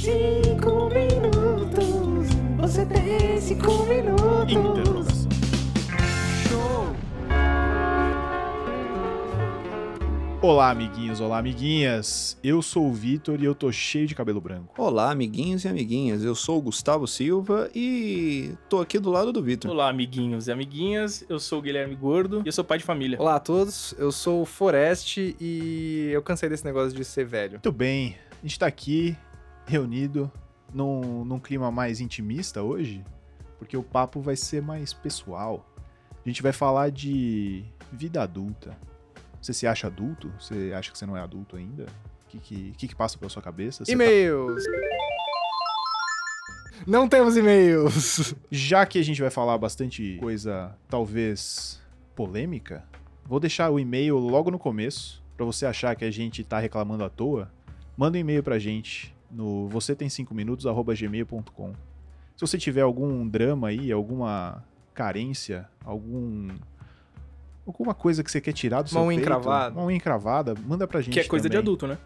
Cinco minutos. Você tem cinco minutos. Interrogação. Olá, amiguinhos, olá, amiguinhas. Eu sou o Vitor e eu tô cheio de cabelo branco. Olá, amiguinhos e amiguinhas. Eu sou o Gustavo Silva e tô aqui do lado do Vitor. Olá, amiguinhos e amiguinhas. Eu sou o Guilherme Gordo e eu sou pai de família. Olá a todos, eu sou o Forest e eu cansei desse negócio de ser velho. Muito bem, a gente tá aqui reunido num, num clima mais intimista hoje, porque o papo vai ser mais pessoal. A gente vai falar de vida adulta. Você se acha adulto? Você acha que você não é adulto ainda? O que, que, que que passa pela sua cabeça? Você tá- E-mails! Não temos e-mails! Já que a gente vai falar bastante coisa, talvez polêmica, vou deixar o e-mail logo no começo, pra você achar que a gente tá reclamando à toa. Manda um e-mail pra gente no você tem 5 minutos gmail.com. Se você tiver algum drama aí, alguma carência, algum alguma coisa que você quer tirar do seu Uma unha peito, encravada. unha encravada, manda pra gente Que é coisa de também. adulto, né?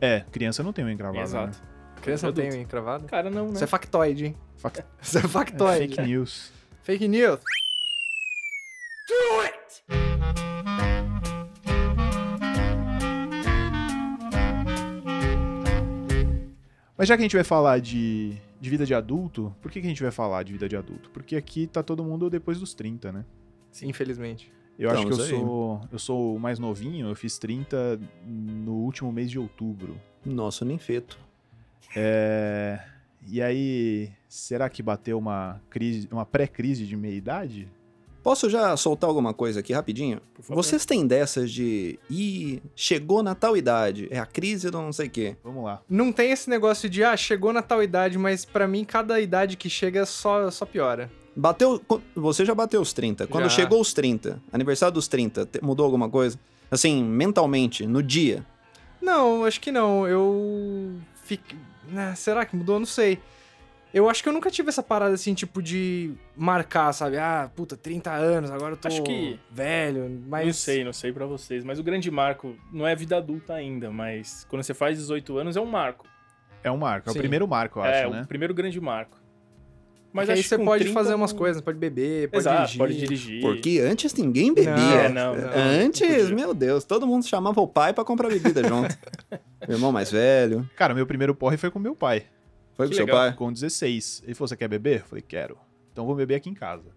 É, criança não tem unha encravada, Exato. né? Criança não tem unha encravada? Cara, não, né? Isso é factoide, hein? Fac- Isso é é factoide. fake news. Fake news. Mas já que a gente vai falar de, de vida de adulto, por que, que a gente vai falar de vida de adulto? Porque aqui tá todo mundo depois dos 30, né? Sim, infelizmente. Eu acho que eu aí. sou, eu sou o mais novinho, eu fiz 30 no último mês de outubro. Nossa, nem feito. É, E aí, será que bateu uma crise, uma pré-crise de meia-idade? Posso já soltar alguma coisa aqui rapidinho? Por favor. Vocês têm dessas de. Ih, chegou na tal idade. É a crise do não sei o quê. Vamos lá. Não tem esse negócio de, ah, chegou na tal idade, mas pra mim cada idade que chega só, só piora. Bateu. Você já bateu os 30. Quando Já. chegou os 30, aniversário dos 30, te- mudou alguma coisa? Assim, mentalmente, no dia. Não, acho que não. Eu. Fique... Ah, será que mudou? Não sei. Eu acho que eu nunca tive essa parada assim, tipo, de marcar, sabe? Ah, puta, 30 anos, agora eu tô Acho que- velho. Mas. Não sei, não sei pra vocês. Mas o grande marco não é vida adulta ainda, mas quando você faz 18 anos é um marco. É um marco, é o primeiro marco, eu é, acho, né? o primeiro grande marco. Mas aí você pode 30 fazer umas coisas, pode beber, pode Exato, dirigir. pode dirigir. Porque antes ninguém bebia. Não, É, não, não, Antes, meu Deus, todo mundo chamava o pai pra comprar bebida junto. Meu irmão mais velho. Cara, meu primeiro porre foi com meu pai, Foi Que com seu legal. pai? com 16. Ele falou, você quer beber? Eu falei, quero. Então vou beber aqui em casa.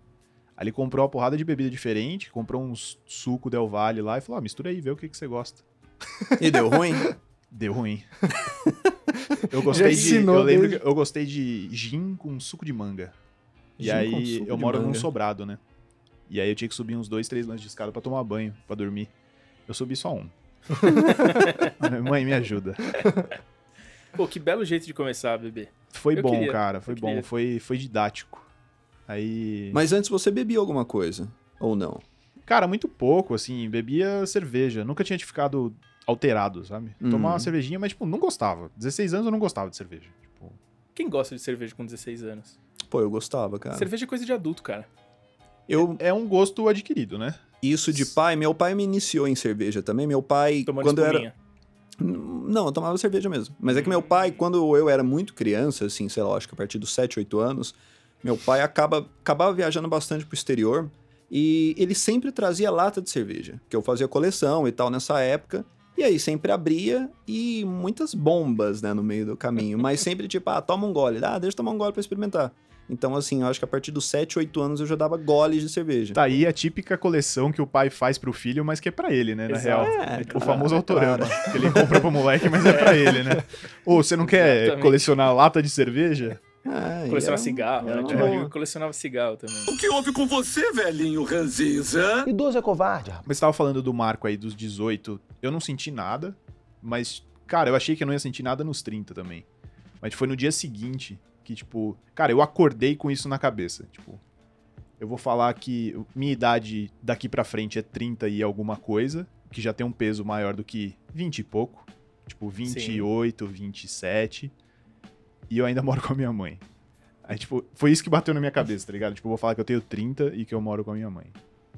Aí ele comprou uma porrada de bebida diferente, comprou uns suco Del Valle lá e falou, ah, mistura aí, vê o que, que você gosta. E deu ruim? Deu ruim. eu gostei de. ensinou Eu lembro desde- que eu gostei de gin com suco de manga. E Gin com aí suco eu de moro num manga. sobrado, né? E aí eu tinha que subir uns dois, três lances de escada pra tomar banho, pra dormir. Eu subi só um. Mãe, me ajuda. Pô, que belo jeito de começar a beber. Foi Eu bom, queria, cara. Foi eu bom. queria. Foi, foi didático. Aí. Mas antes você bebia alguma coisa? Ou não? Cara, muito pouco, assim. Bebia cerveja. Nunca tinha ficado alterado, sabe? Uhum. Tomava uma cervejinha, mas, tipo, não gostava. 16 anos eu não gostava de cerveja. Tipo, Quem gosta de cerveja com 16 anos? Pô, eu gostava, cara. Cerveja é coisa de adulto, cara. Eu, é um gosto adquirido, né? isso de pai, meu pai me iniciou em cerveja também. Meu pai, Tomando quando eu era. Não, eu tomava cerveja mesmo. Mas é que meu pai, quando eu era muito criança, assim, sei lá, acho que a partir dos 7, 8 anos, meu pai acaba, acabava viajando bastante pro exterior e ele sempre trazia lata de cerveja, que eu fazia coleção e tal nessa época. E aí sempre abria e muitas bombas, né, no meio do caminho. Mas sempre tipo, ah, toma um gole. Ah, deixa eu tomar um gole pra experimentar. Então, assim, eu acho que a partir dos 7, 8 anos eu já dava goles de cerveja. Tá aí a típica coleção que o pai faz pro filho, mas que é pra ele, né? Na Exato. real. É, o claro, famoso é autorama. Que ele compra pro moleque, mas é pra ele, né? Ou você não quer Exatamente. colecionar lata de cerveja? Ah, e Colecionar era- cigarro, era né? Tinha um amigo que colecionava cigarro também. O que houve com você, velhinho ranzinza? Idoso é covarde, rapaz. Mas você tava falando do marco aí dos 18. Eu não senti nada, mas, cara, eu achei que eu não ia sentir nada nos 30 também. Mas foi no dia seguinte que, tipo, cara, eu acordei com isso na cabeça. Tipo, eu vou falar que minha idade daqui pra frente é 30 e alguma coisa, que já tem um peso maior do que 20 e pouco. Tipo, 28, 27. E eu ainda moro com a minha mãe. Aí, tipo, foi isso que bateu na minha cabeça, tá ligado? Tipo, eu vou falar que eu tenho 30 e que eu moro com a minha mãe.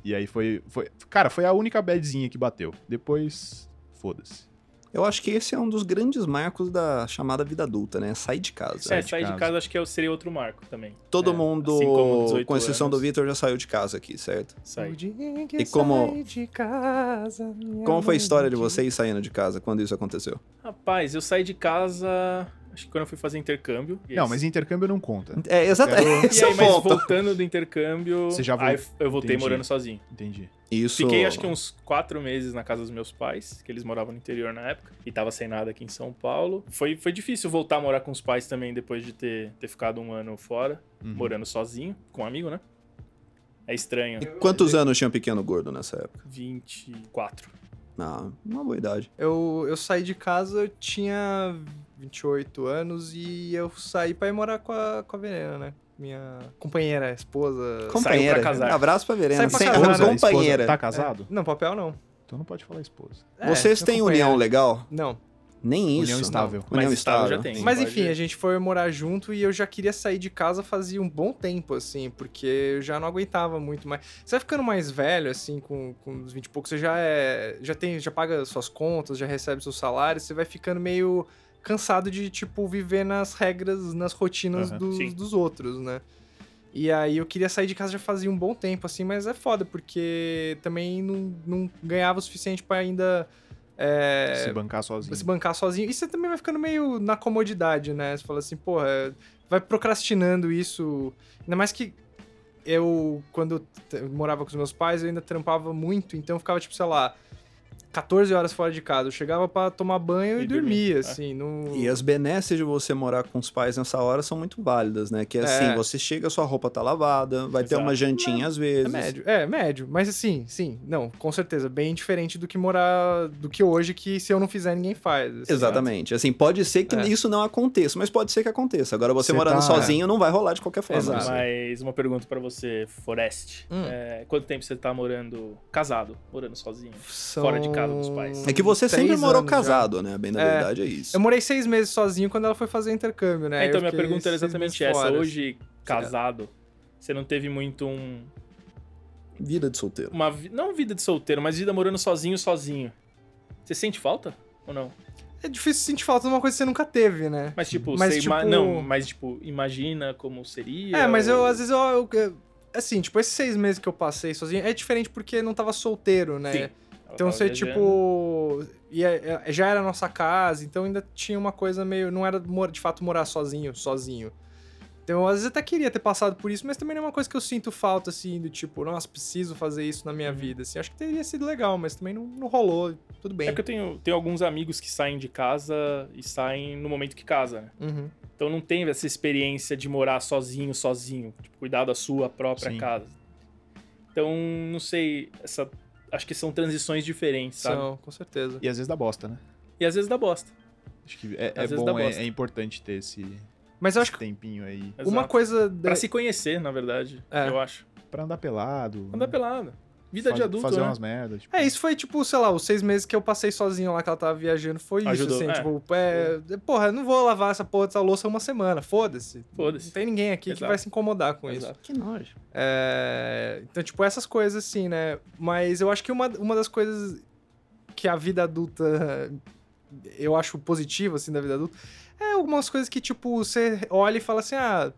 E aí foi. foi cara, foi a única badzinha que bateu. Depois, foda-se. Eu acho que esse é um dos grandes marcos da chamada vida adulta, né? Sair de casa. É, de sair de casa. casa acho que é- seria outro marco também. Todo É, mundo, assim como 18 com exceção do anos. Vitor, já saiu de casa aqui, certo? Sai. E como- de casa, Como foi a história de vocês saindo de casa quando isso aconteceu? Rapaz, eu saí de casa. Acho que quando eu fui fazer intercâmbio. Não, aí- mas intercâmbio não conta. É, exatamente. Quero- Esse E é aí, mas ponto. voltando do intercâmbio, Você já aí vol- eu voltei Entendi. morando sozinho. Entendi. Isso... Fiquei acho que uns quatro meses na casa dos meus pais, que eles moravam no interior na época, e tava sem nada aqui em São Paulo. Foi, foi difícil voltar a morar com os pais também depois de ter, ter ficado um ano fora, Uhum. morando sozinho, com um amigo, né? É estranho. E quantos anos tinha o pequeno gordo nessa época? 24. Ah, uma boa idade. Eu, eu saí de casa, eu tinha 28 anos e eu saí pra ir morar com a, com a Verena, né? Minha companheira, esposa. Companheira. casar. Abraço pra Verena. Pra Sem- casar, uma né? companheira. Tá casado? Não, papel não. Então não pode falar esposa. É, Vocês têm união legal? Não. Nem isso. União estável. Não. União Mas estável já tem. Mas enfim, a gente foi morar junto e eu já queria sair de casa fazia um bom tempo, assim, porque eu já não aguentava muito mais. Você vai ficando mais velho, assim, com, com uns 20 e poucos, você já é. Já tem, já paga suas contas, já recebe seu salário, você vai ficando meio cansado de, tipo, viver nas regras, nas rotinas Aham, dos, dos outros, né? E aí eu queria sair de casa já fazia um bom tempo, assim, mas é foda, porque também não, não ganhava o suficiente pra ainda. É, Se bancar sozinho. se bancar sozinho. E você também vai ficando meio na comodidade, né? Você fala assim, porra, vai procrastinando isso. Ainda mais que eu, quando eu morava com os meus pais, eu ainda trampava muito, então eu ficava, tipo, sei lá, 14 horas fora de casa. Eu chegava pra tomar banho e, E dormia, dormir, assim. No... E as benesses de você morar com os pais nessa hora são muito válidas, né? Que é assim, É. você chega, sua roupa tá lavada, vai ter Exato. uma jantinha às É vezes. médio, é médio. Mas assim, sim, não, com certeza. Bem diferente do que morar, do que hoje, que se eu não fizer, ninguém faz. assim. Exatamente. Assim, pode ser que É. isso não aconteça, mas pode ser que aconteça. Agora, você, Você morando tá- sozinho não vai rolar de qualquer forma. Exato. assim. Mas uma pergunta pra você, Forest. Hum. É, quanto tempo você tá morando casado, morando sozinho? São Fora de casa dos pais. É que você sempre morou anos já. casado, né? Bem na É. verdade é isso. Eu morei seis meses sozinho quando ela foi fazer intercâmbio, né? É, então Eu minha pergunta era exatamente essa. fora. Hoje, casado, você não teve muito um. Vida de solteiro. Uma, vi- não vida de solteiro, mas vida morando sozinho, sozinho. Você sente falta? Ou não? É difícil sentir falta de uma coisa que você nunca teve, né? Mas tipo, Mas, você ima- tipo- Não, mas tipo, imagina como seria. É, mas eu, ou- às vezes, eu, eu- eu- Assim, tipo, esses seis meses que eu passei sozinho é diferente porque não tava solteiro, né? Sim. Então você, viajando. tipo. ia- é- já era a nossa casa, então ainda tinha uma coisa meio. Não era de fato morar sozinho, sozinho. Então, às vezes até queria ter passado por isso, mas também não é uma coisa que eu sinto falta, assim, do tipo, nossa, preciso fazer isso na minha Uhum. vida. Assim, acho que teria sido legal, mas também não, não rolou. Tudo bem. É que eu tenho, tenho alguns amigos que saem de casa e saem no momento que casa, né? Uhum. Então não tem essa experiência de morar sozinho, sozinho. Tipo, cuidar da sua própria Sim. casa. Então, não sei, essa. Acho que são transições diferentes, sabe? São, com certeza. E às vezes dá bosta, né? E às vezes dá bosta. Acho que é, é Às vezes dá bom, é, é importante ter esse, Mas eu esse acho que tempinho aí. uma Exato. coisa. da- Pra se conhecer, na verdade, É. eu acho. Pra andar pelado. Andar pelado. Vida de faz- adulto, Fazer né? umas merdas. Tipo, É, isso foi, tipo, sei lá, os seis meses que eu passei sozinho lá que ela tava viajando. Foi Ajudou, isso, assim, é. tipo, é, porra, eu não vou lavar essa porra dessa louça uma semana, foda-se. Foda-se. Não tem ninguém aqui que Exato. vai se incomodar com isso. Exato. Que nojo. É, então, tipo, essas coisas, assim, né? Mas eu acho que uma, uma das coisas que a vida adulta eu acho positiva, assim, da vida adulta, é algumas coisas que, tipo, você olha e fala assim, ah,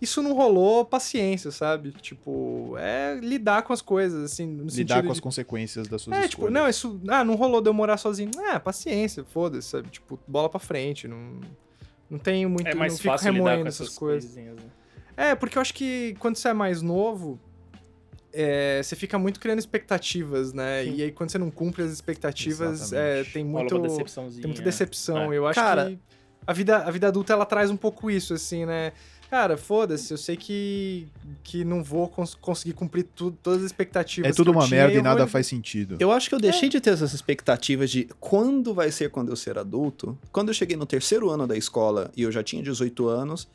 isso não rolou, paciência, sabe? Tipo, é lidar com as coisas, assim, no lidar com as de- consequências das suas é, escolhas. tipo, não, isso. Ah, não rolou de eu morar sozinho. Ah, paciência, foda-se, sabe? Tipo, bola pra frente. Não, não tenho muito. É mais não fico fácil lidar remoendo com essas essas coisas. né? É, porque eu acho que quando você é mais novo, é, você fica muito criando expectativas, né? Sim. E aí quando você não cumpre as expectativas, é, tem muito. Tem muita decepção. É. Eu acho Cara- que a vida, a vida adulta ela traz um pouco isso, assim, né? Cara, foda-se, eu sei que, que não vou cons- conseguir cumprir tudo, todas as expectativas. É tudo que eu uma tinha, merda e nada vou- faz sentido. Eu acho que eu deixei de ter essas expectativas de quando vai ser quando eu ser adulto. Quando eu cheguei no terceiro ano da escola e eu já tinha 18 anos,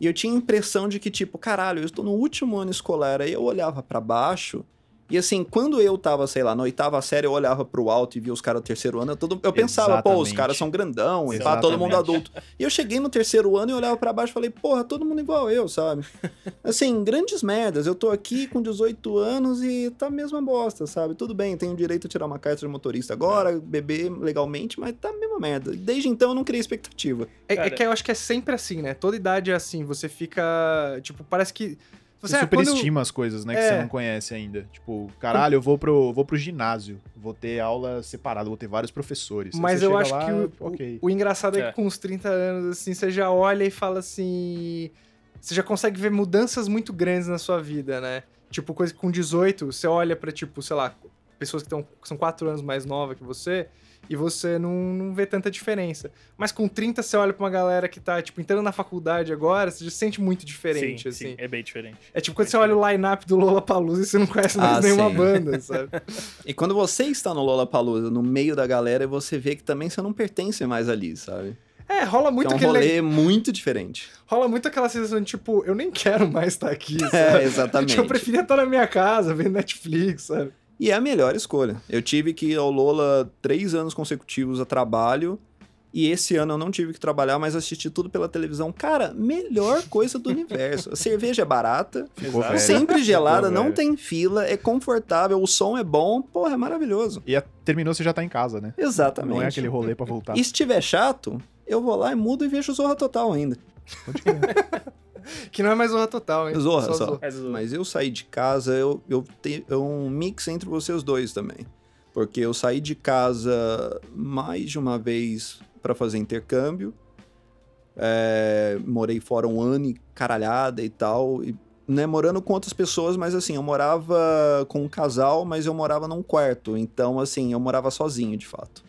e eu tinha a impressão de que, tipo, caralho, eu estou no último ano escolar. Aí eu olhava pra baixo E assim, quando eu tava, sei lá, na oitava série, eu olhava pro alto e via os caras do terceiro ano, eu, todo, eu pensava, pô, os Exatamente. caras são grandão, e pá, todo mundo Exatamente. adulto. E eu cheguei no terceiro ano e olhava pra baixo e falei, porra, todo mundo igual eu, sabe? Assim, grandes merdas. Eu tô aqui com 18 anos e tá a mesma bosta, sabe? Tudo bem, tenho direito a tirar uma carta de motorista agora, beber legalmente, mas tá a mesma merda. Desde então eu não criei expectativa. É, é que eu acho que é sempre assim, né? Toda idade é assim. Você fica. Tipo, parece que. Você ah, quando- superestima as coisas, né? Que É. você não conhece ainda. Tipo, caralho, eu vou pro, vou pro ginásio. Vou ter aula separada, vou ter vários professores. Mas você eu acho lá, que o, ok. o, o engraçado é. É. que com uns 30 anos, assim, você já olha e fala assim. Você já consegue ver mudanças muito grandes na sua vida, né? Tipo, coisa que com 18, você olha pra, tipo, sei lá, pessoas que, tão, que são 4 anos mais novas que você, e você não, não vê tanta diferença. Mas com 30, você olha pra uma galera que tá, tipo, entrando na faculdade agora, você já se sente muito diferente, sim, assim. sim, é bem diferente. É tipo quando você olha o line-up do Lollapalooza e você não conhece mais Ah, nenhuma sim. banda, sabe? E quando você está no Lollapalooza, no meio da galera, você vê que também você não pertence mais ali, sabe? É, rola Que muito é um aquele... rolê muito diferente. Rola muito aquela sensação de, tipo, eu nem quero mais estar aqui, sabe? É, exatamente. Tipo, eu preferia estar na minha casa, vendo Netflix, sabe? E é a melhor escolha. Eu tive que ir ao Lola três anos consecutivos a trabalho. E esse ano eu não tive que trabalhar, mas assisti tudo pela televisão. Cara, melhor coisa do universo. A cerveja é barata, Exato. sempre gelada, não tem fila, é confortável, o som é bom. Porra, é maravilhoso. E a- terminou, você já tá em casa, né? Exatamente. Não é aquele rolê pra voltar. E se tiver chato, eu vou lá e mudo e vejo Zorra Total ainda. Pode crer. Que não é mais Zorra Total, hein? Zorra só. Mas o- Mas eu saí de casa, eu, eu tenho é um mix entre vocês dois também. Porque eu saí de casa mais de uma vez para fazer intercâmbio. É, morei fora um ano e caralhada e tal. E, né, morando com outras pessoas, mas assim, eu morava com um casal, mas eu morava num quarto. Então, assim, eu morava sozinho, de fato.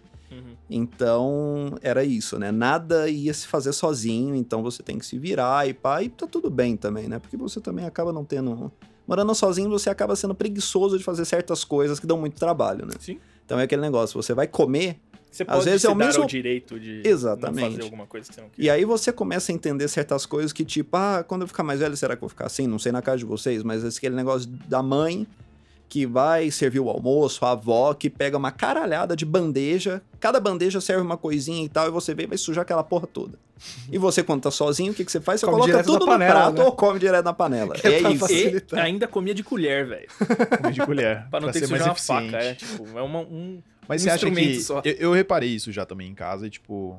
Então, era isso, né? Nada ia se fazer sozinho, então você tem que se virar e pá, e tá tudo bem também, né? Porque você também acaba não tendo. Morando sozinho, você acaba sendo preguiçoso de fazer certas coisas que dão muito trabalho, né? Sim. Então é aquele negócio, você vai comer, Você Às pode vezes se é o dar mesmo- o direito de Exatamente. fazer alguma coisa que você não quer. e aí você começa a entender certas coisas que, tipo, ah, quando eu ficar mais velho, será que eu vou ficar assim? Não sei na casa de vocês, mas esse aquele negócio da mãe que vai servir o almoço, a avó que pega uma caralhada de bandeja, cada bandeja serve uma coisinha e tal, e você vem e vai sujar aquela porra toda. E você, quando tá sozinho, o que, que você faz? Você Come coloca tudo na panela, no prato né? ou come direto na panela. Que é é pra isso. E ainda comia de colher, velho. Comer de colher. Pra não ter ser que mais sujar uma faca. É, tipo, é uma, um... Mas um você acha que. só. Eu, eu reparei isso já também em casa, e, tipo,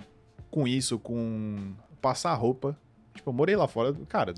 com isso, com passar roupa. Tipo, eu morei lá fora, cara,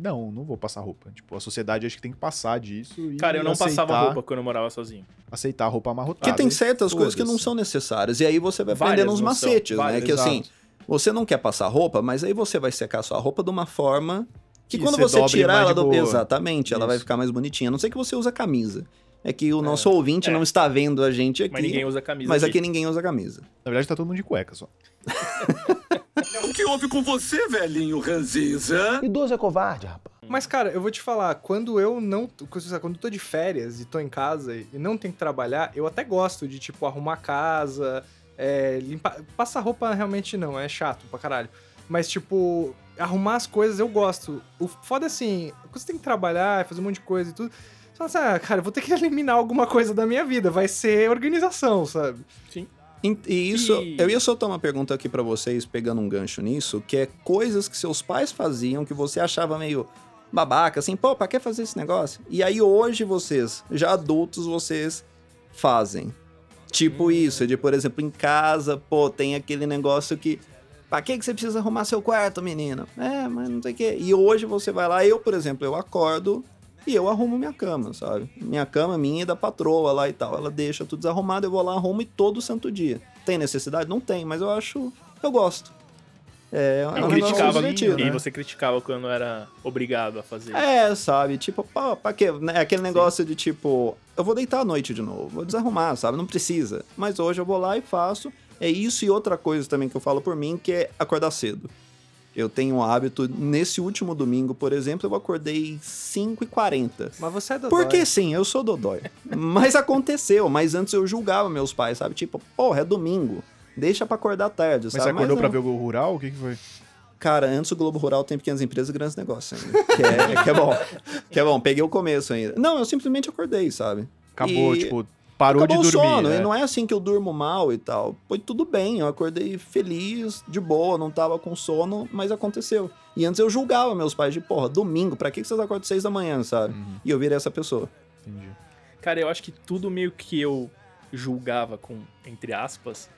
não, não vou passar roupa. Tipo, a sociedade acho que tem que passar disso. E Cara, eu não aceitar, passava roupa quando eu morava sozinho. Aceitar a roupa amarrotada. Porque tem certas coisas que não são necessárias. E aí você vai Várias aprendendo uns são, macetes, né? várias, Que assim, você não quer passar roupa, mas aí você vai secar sua roupa de uma forma que, Que quando você tirar ela do... boa. Exatamente, ela vai Isso. ficar mais bonitinha. A não sei que você usa camisa. É que o nosso ouvinte É. não está vendo a gente aqui. Mas ninguém usa camisa. mas aqui ninguém usa camisa. Na verdade, tá todo mundo de cueca só. O que houve com você, velhinho ranzinza? Idoso é covarde, rapaz. Mas, cara, eu vou te falar, quando eu não. Quando eu tô de férias e tô em casa e não tenho que trabalhar, eu até gosto de, tipo, arrumar a casa, é, limpar. Passar roupa realmente não, é chato pra caralho. Mas, tipo, arrumar as coisas eu gosto. O foda é assim, quando você tem que trabalhar, fazer um monte de coisa e tudo. Você fala assim, ah, cara, eu vou ter que eliminar alguma coisa da minha vida. Vai ser organização, sabe? E e isso, E- eu ia soltar uma pergunta aqui pra vocês, pegando um gancho nisso, que é coisas que seus pais faziam que você achava meio babaca, assim, pô, pra que fazer esse negócio? E aí hoje vocês, já adultos, vocês fazem. Tipo isso, de, por exemplo, em casa, pô, tem aquele negócio que. Pra que, que você precisa arrumar seu quarto, menino? É, mas não sei o quê. E hoje você vai lá, eu, por exemplo, eu acordo e eu arrumo minha cama, sabe? Minha cama minha e da patroa lá e tal. Ela deixa tudo desarrumado, eu vou lá, arrumo e todo santo dia. Tem necessidade? Não tem, mas eu acho. Eu gosto. É, é Eu negócio criticava e né? você criticava quando era obrigado a fazer. É, sabe? Tipo, pô, pra quê? Né? Aquele negócio de tipo, eu vou deitar à noite de novo, vou desarrumar, sabe? Não precisa. Mas hoje eu vou lá e faço. É isso e outra coisa também que eu falo por mim, que é acordar cedo. Eu tenho um hábito, nesse último domingo, por exemplo, eu acordei 5h40. Mas você é do Porque sim, eu sou dodói. mas aconteceu, mas antes eu julgava meus pais, sabe? Tipo, porra, é domingo. Deixa pra acordar tarde, Mas sabe? você acordou não. pra ver o Rural? O que, que foi? Cara, antes o Globo Rural tem pequenas empresas e grandes negócios ainda. Que é, que é bom. Que é bom. Peguei o começo ainda. Não, eu simplesmente acordei, sabe? Acabou, E- tipo, parou Acabou de o dormir. sono, né? e não é assim que eu durmo mal e tal. Foi tudo bem, eu acordei feliz, de boa, não tava com sono, mas aconteceu. E antes eu julgava meus pais de, porra, domingo, pra que vocês acordam seis da manhã, sabe? Uhum, E eu virei essa pessoa. entendi. Cara, eu acho que tudo meio que eu julgava com, entre aspas,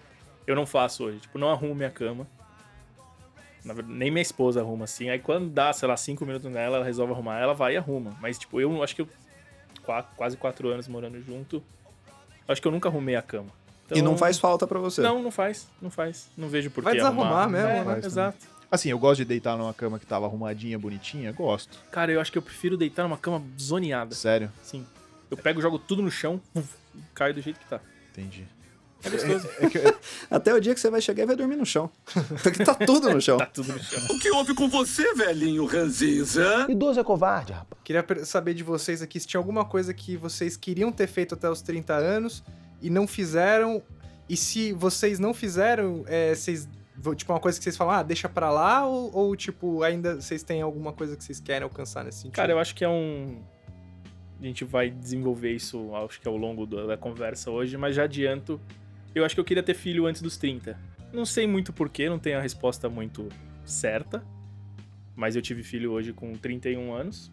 eu não faço hoje. Tipo, não arrumo minha cama. Na verdade, nem minha esposa arruma assim. Aí quando dá, sei lá, cinco minutos nela, ela resolve arrumar, ela vai e arruma. Mas, tipo, eu acho que eu. qua- Quase quatro anos morando junto. Acho que eu nunca arrumei a cama. E não Então- faz falta pra você. Não, não faz. Não faz. Não vejo por Vai que desarrumar arrumar. mesmo, É, né? Faz Exato. Assim, eu gosto de deitar numa cama que tava arrumadinha, bonitinha, gosto. Cara, eu acho que eu prefiro deitar numa cama zoneada. Sério, Sim. Eu pego, jogo tudo no chão, uf, e caio do jeito que tá. entendi. É gostoso. Até o dia que você vai chegar e vai dormir no chão. Porque tá tudo no chão. tá tudo no chão. O que houve com você, velhinho ranzinza? Idoso é covarde, rapaz. Queria saber de vocês aqui se tinha alguma coisa que vocês queriam ter feito até os 30 anos e não fizeram. E se vocês não fizeram, é, vocês. Tipo, uma coisa que vocês falam, ah, deixa pra lá, ou, ou, tipo, ainda vocês têm alguma coisa que vocês querem alcançar nesse sentido? Cara, eu acho que é um. A gente vai desenvolver isso, acho que ao longo da, da conversa hoje, mas já adianto. Eu acho que eu queria ter filho antes dos 30. Não sei muito porquê, não tenho a resposta muito certa. Mas eu tive filho hoje com 31 anos.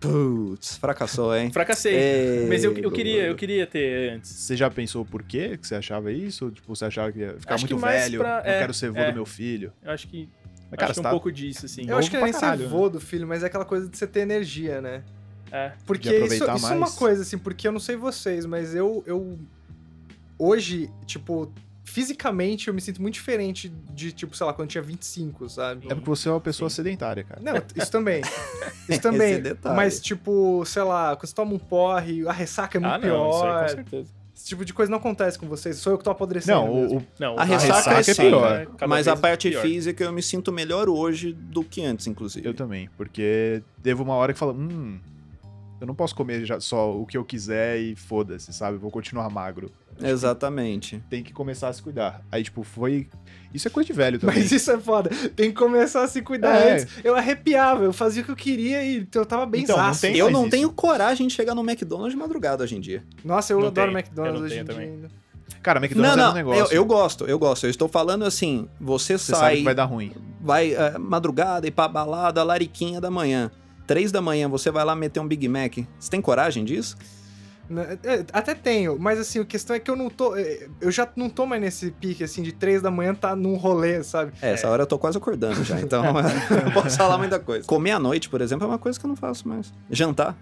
Putz, fracassou, hein? Fracassei. Ei, mas eu, eu, queria, eu queria ter antes. Você já pensou por quê que você achava isso? Tipo, você achava que ia ficar Acho muito velho, pra- não é, quero ser vô é. do meu filho. Eu acho que. Mas, cara, acho que um tá... pouco disso, assim. Eu acho que é nem ser caralho, vô do filho, mas é aquela coisa de você ter energia, né? É. Porque isso, isso é uma coisa, assim, porque eu não sei vocês, mas eu, eu. Hoje, tipo, fisicamente eu me sinto muito diferente de, tipo, sei lá, quando eu tinha 25, sabe? É porque você é uma pessoa sedentária, cara. Não, isso também. Isso também. Detalhe. Mas, tipo, sei lá, quando você toma um porre, a ressaca é muito Ah, não, isso aí pior. com certeza. Esse tipo de coisa não acontece com vocês. Sou eu que tô apodrecendo. Não, mesmo. o, Não, A ressaca é ressaca é sim, pior. cada Mas a parte pior. física eu me sinto melhor hoje do que antes, inclusive. eu também. Porque teve uma hora que fala, hum, eu não posso comer já só o que eu quiser e foda-se, sabe? Vou continuar magro. Exatamente. Tem que começar a se cuidar. Aí, tipo, foi... Isso é coisa de velho também. Mas isso é foda. Tem que começar a se cuidar É. antes. Eu arrepiava, eu fazia o que eu queria e eu tava bem Então, não Eu não isso. tenho coragem de chegar no McDonald's de madrugada hoje em dia. Nossa, eu Não adoro tenho. McDonald's Eu hoje em dia também. ainda. Cara, McDonald's não, é não, um negócio. eu, eu gosto, eu gosto. Eu estou falando assim, você, Você sai, sabe que vai dar ruim. vai eh, madrugada e pra balada, lariquinha da manhã. Três da manhã, você vai lá meter um Big Mac. Você tem coragem disso? Né, é, Até tenho, mas assim, a questão é que eu não tô. é, Eu já não tô mais nesse pique, assim, de três da manhã tá num rolê, sabe? É, essa hora eu tô quase acordando já, então eu não posso falar muita coisa. Comer à noite, por exemplo, é uma coisa que eu não faço mais. Jantar.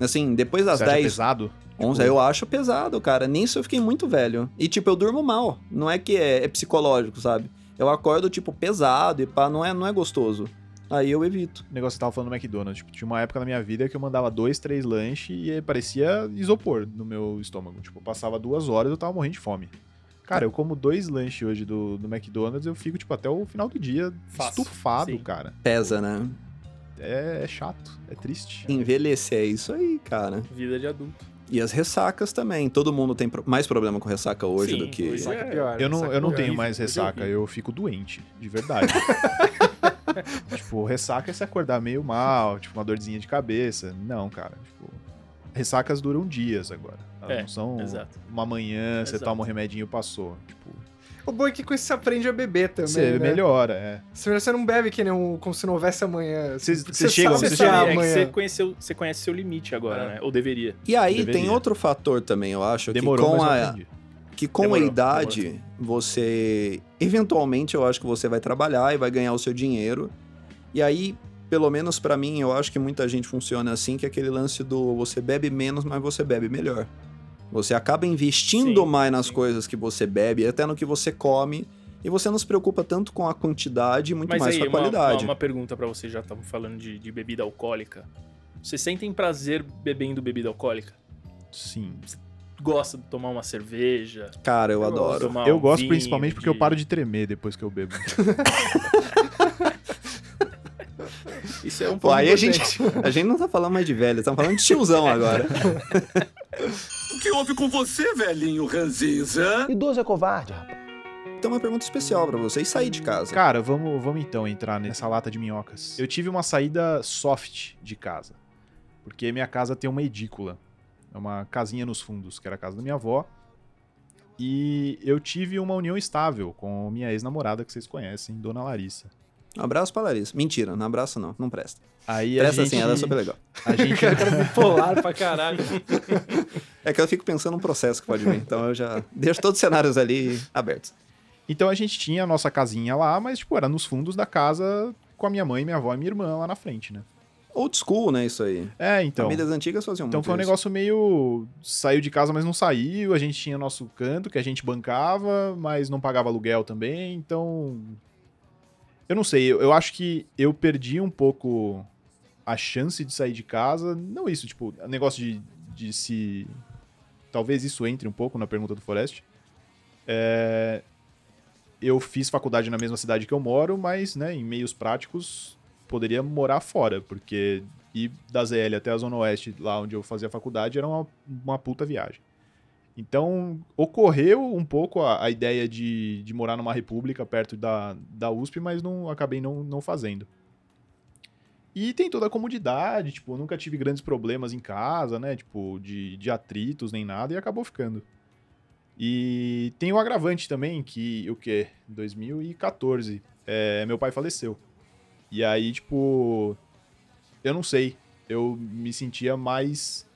Assim, depois das Você acha 10, pesado? 11, Tipo, eu acho pesado, cara. Nisso eu fiquei muito velho. E, tipo, eu durmo mal. Não é que é, é psicológico, sabe? Eu acordo, tipo, pesado e pá, não é, não é gostoso. Aí eu evito. O negócio que você tava falando do McDonald's. Tipo, tinha uma época na minha vida que eu mandava dois, três lanches e parecia isopor no meu estômago. Tipo, eu passava duas horas e eu tava morrendo de fome. Cara, eu como dois lanches hoje do, do McDonald's, eu fico, tipo, até o final do dia Fácil. estufado, Sim. cara. Pesa, né? É, é chato, é triste. Envelhecer é isso aí, cara. Vida de adulto. E as ressacas também. Todo mundo tem mais problema com ressaca hoje Sim, do que. hoje Saca É, pior. Eu não, eu não pior. tenho mais ressaca, eu fico doente, de verdade. tipo, ressaca é se acordar meio mal, tipo, uma dorzinha de cabeça. Não, cara, tipo, ressacas duram dias agora. Elas É, não são exato. uma manhã, você Exato. toma um remedinho e passou. Tipo, O bom é que com isso você aprende a beber também. você né? melhora, é. Você você não bebe que nem um, como se não houvesse amanhã. Vocês que há chegam- é que amanhã. você, conheceu, você conhece seu limite agora, É. né? Ou deveria. E aí Deveria. tem outro fator também, eu acho, Demorou, que com a. que com Demorou, a idade você eventualmente eu acho que você vai trabalhar e vai ganhar o seu dinheiro. E aí, pelo menos pra mim, eu acho que muita gente funciona assim, que é aquele lance do você bebe menos, mas você bebe melhor. Você acaba investindo Sim, mais nas sim. coisas que você bebe, até no que você come, e você não se preocupa tanto com a quantidade e muito Mas mais aí, com a uma, qualidade. uma, uma pergunta pra você, já estamos falando de, de bebida alcoólica. Vocês sentem prazer bebendo bebida alcoólica? Sim. Gosta de tomar uma cerveja? Cara, eu, Eu adoro. tomar eu um gosto vinho, principalmente porque eu de- paro de tremer depois que eu bebo. Isso é um pouco aí a gente, a gente não tá falando mais de velho, estamos falando de tiozão agora. O que houve com você, velhinho ranzinza? Idoso é covarde, rapaz. ter uma pergunta especial pra você. E sair de casa? Cara, vamos, vamos então entrar nessa lata de minhocas. Eu tive uma saída soft de casa. Porque minha casa tem uma edícula. É uma casinha nos fundos, que era a casa da minha avó. E eu tive uma união estável com minha ex-namorada, que vocês conhecem, Dona Larissa. Um abraço pra Larissa. Mentira, não abraço não. Não presta. Aí a Presta gente, sim, ela é super legal. A gente, Cara, bipolar pra caralho. É que eu fico pensando no processo que pode vir. Então eu já deixo todos os cenários ali abertos. Então a gente tinha a nossa casinha lá, mas, tipo, era nos fundos da casa com a minha mãe, minha avó e minha irmã lá na frente, né? Old school, né? Isso aí. É, então. Famílias antigas faziam Então muito foi um isso. negócio meio. Saiu de casa, mas não saiu. A gente tinha nosso canto que a gente bancava, mas não pagava aluguel também. Então. Eu não sei. Eu, eu acho que eu perdi um pouco a chance de sair de casa. Não isso, tipo, o negócio de, de se. Talvez isso entre um pouco na pergunta do Forest. É, Eu fiz faculdade na mesma cidade que eu moro, mas, né, em meios práticos, poderia morar fora, porque ir da ZL até a Zona Oeste, lá onde eu fazia faculdade, era uma, uma puta viagem. Então, ocorreu um pouco a, a ideia de, de morar numa república perto da, da USP, mas não acabei não, não fazendo. E tem toda a comodidade, tipo, eu nunca tive grandes problemas em casa, né? Tipo, de, de atritos nem nada, e acabou ficando. E tem o agravante também, que o quê? 2014, é, meu pai faleceu. E aí, tipo, eu não sei, eu me sentia mais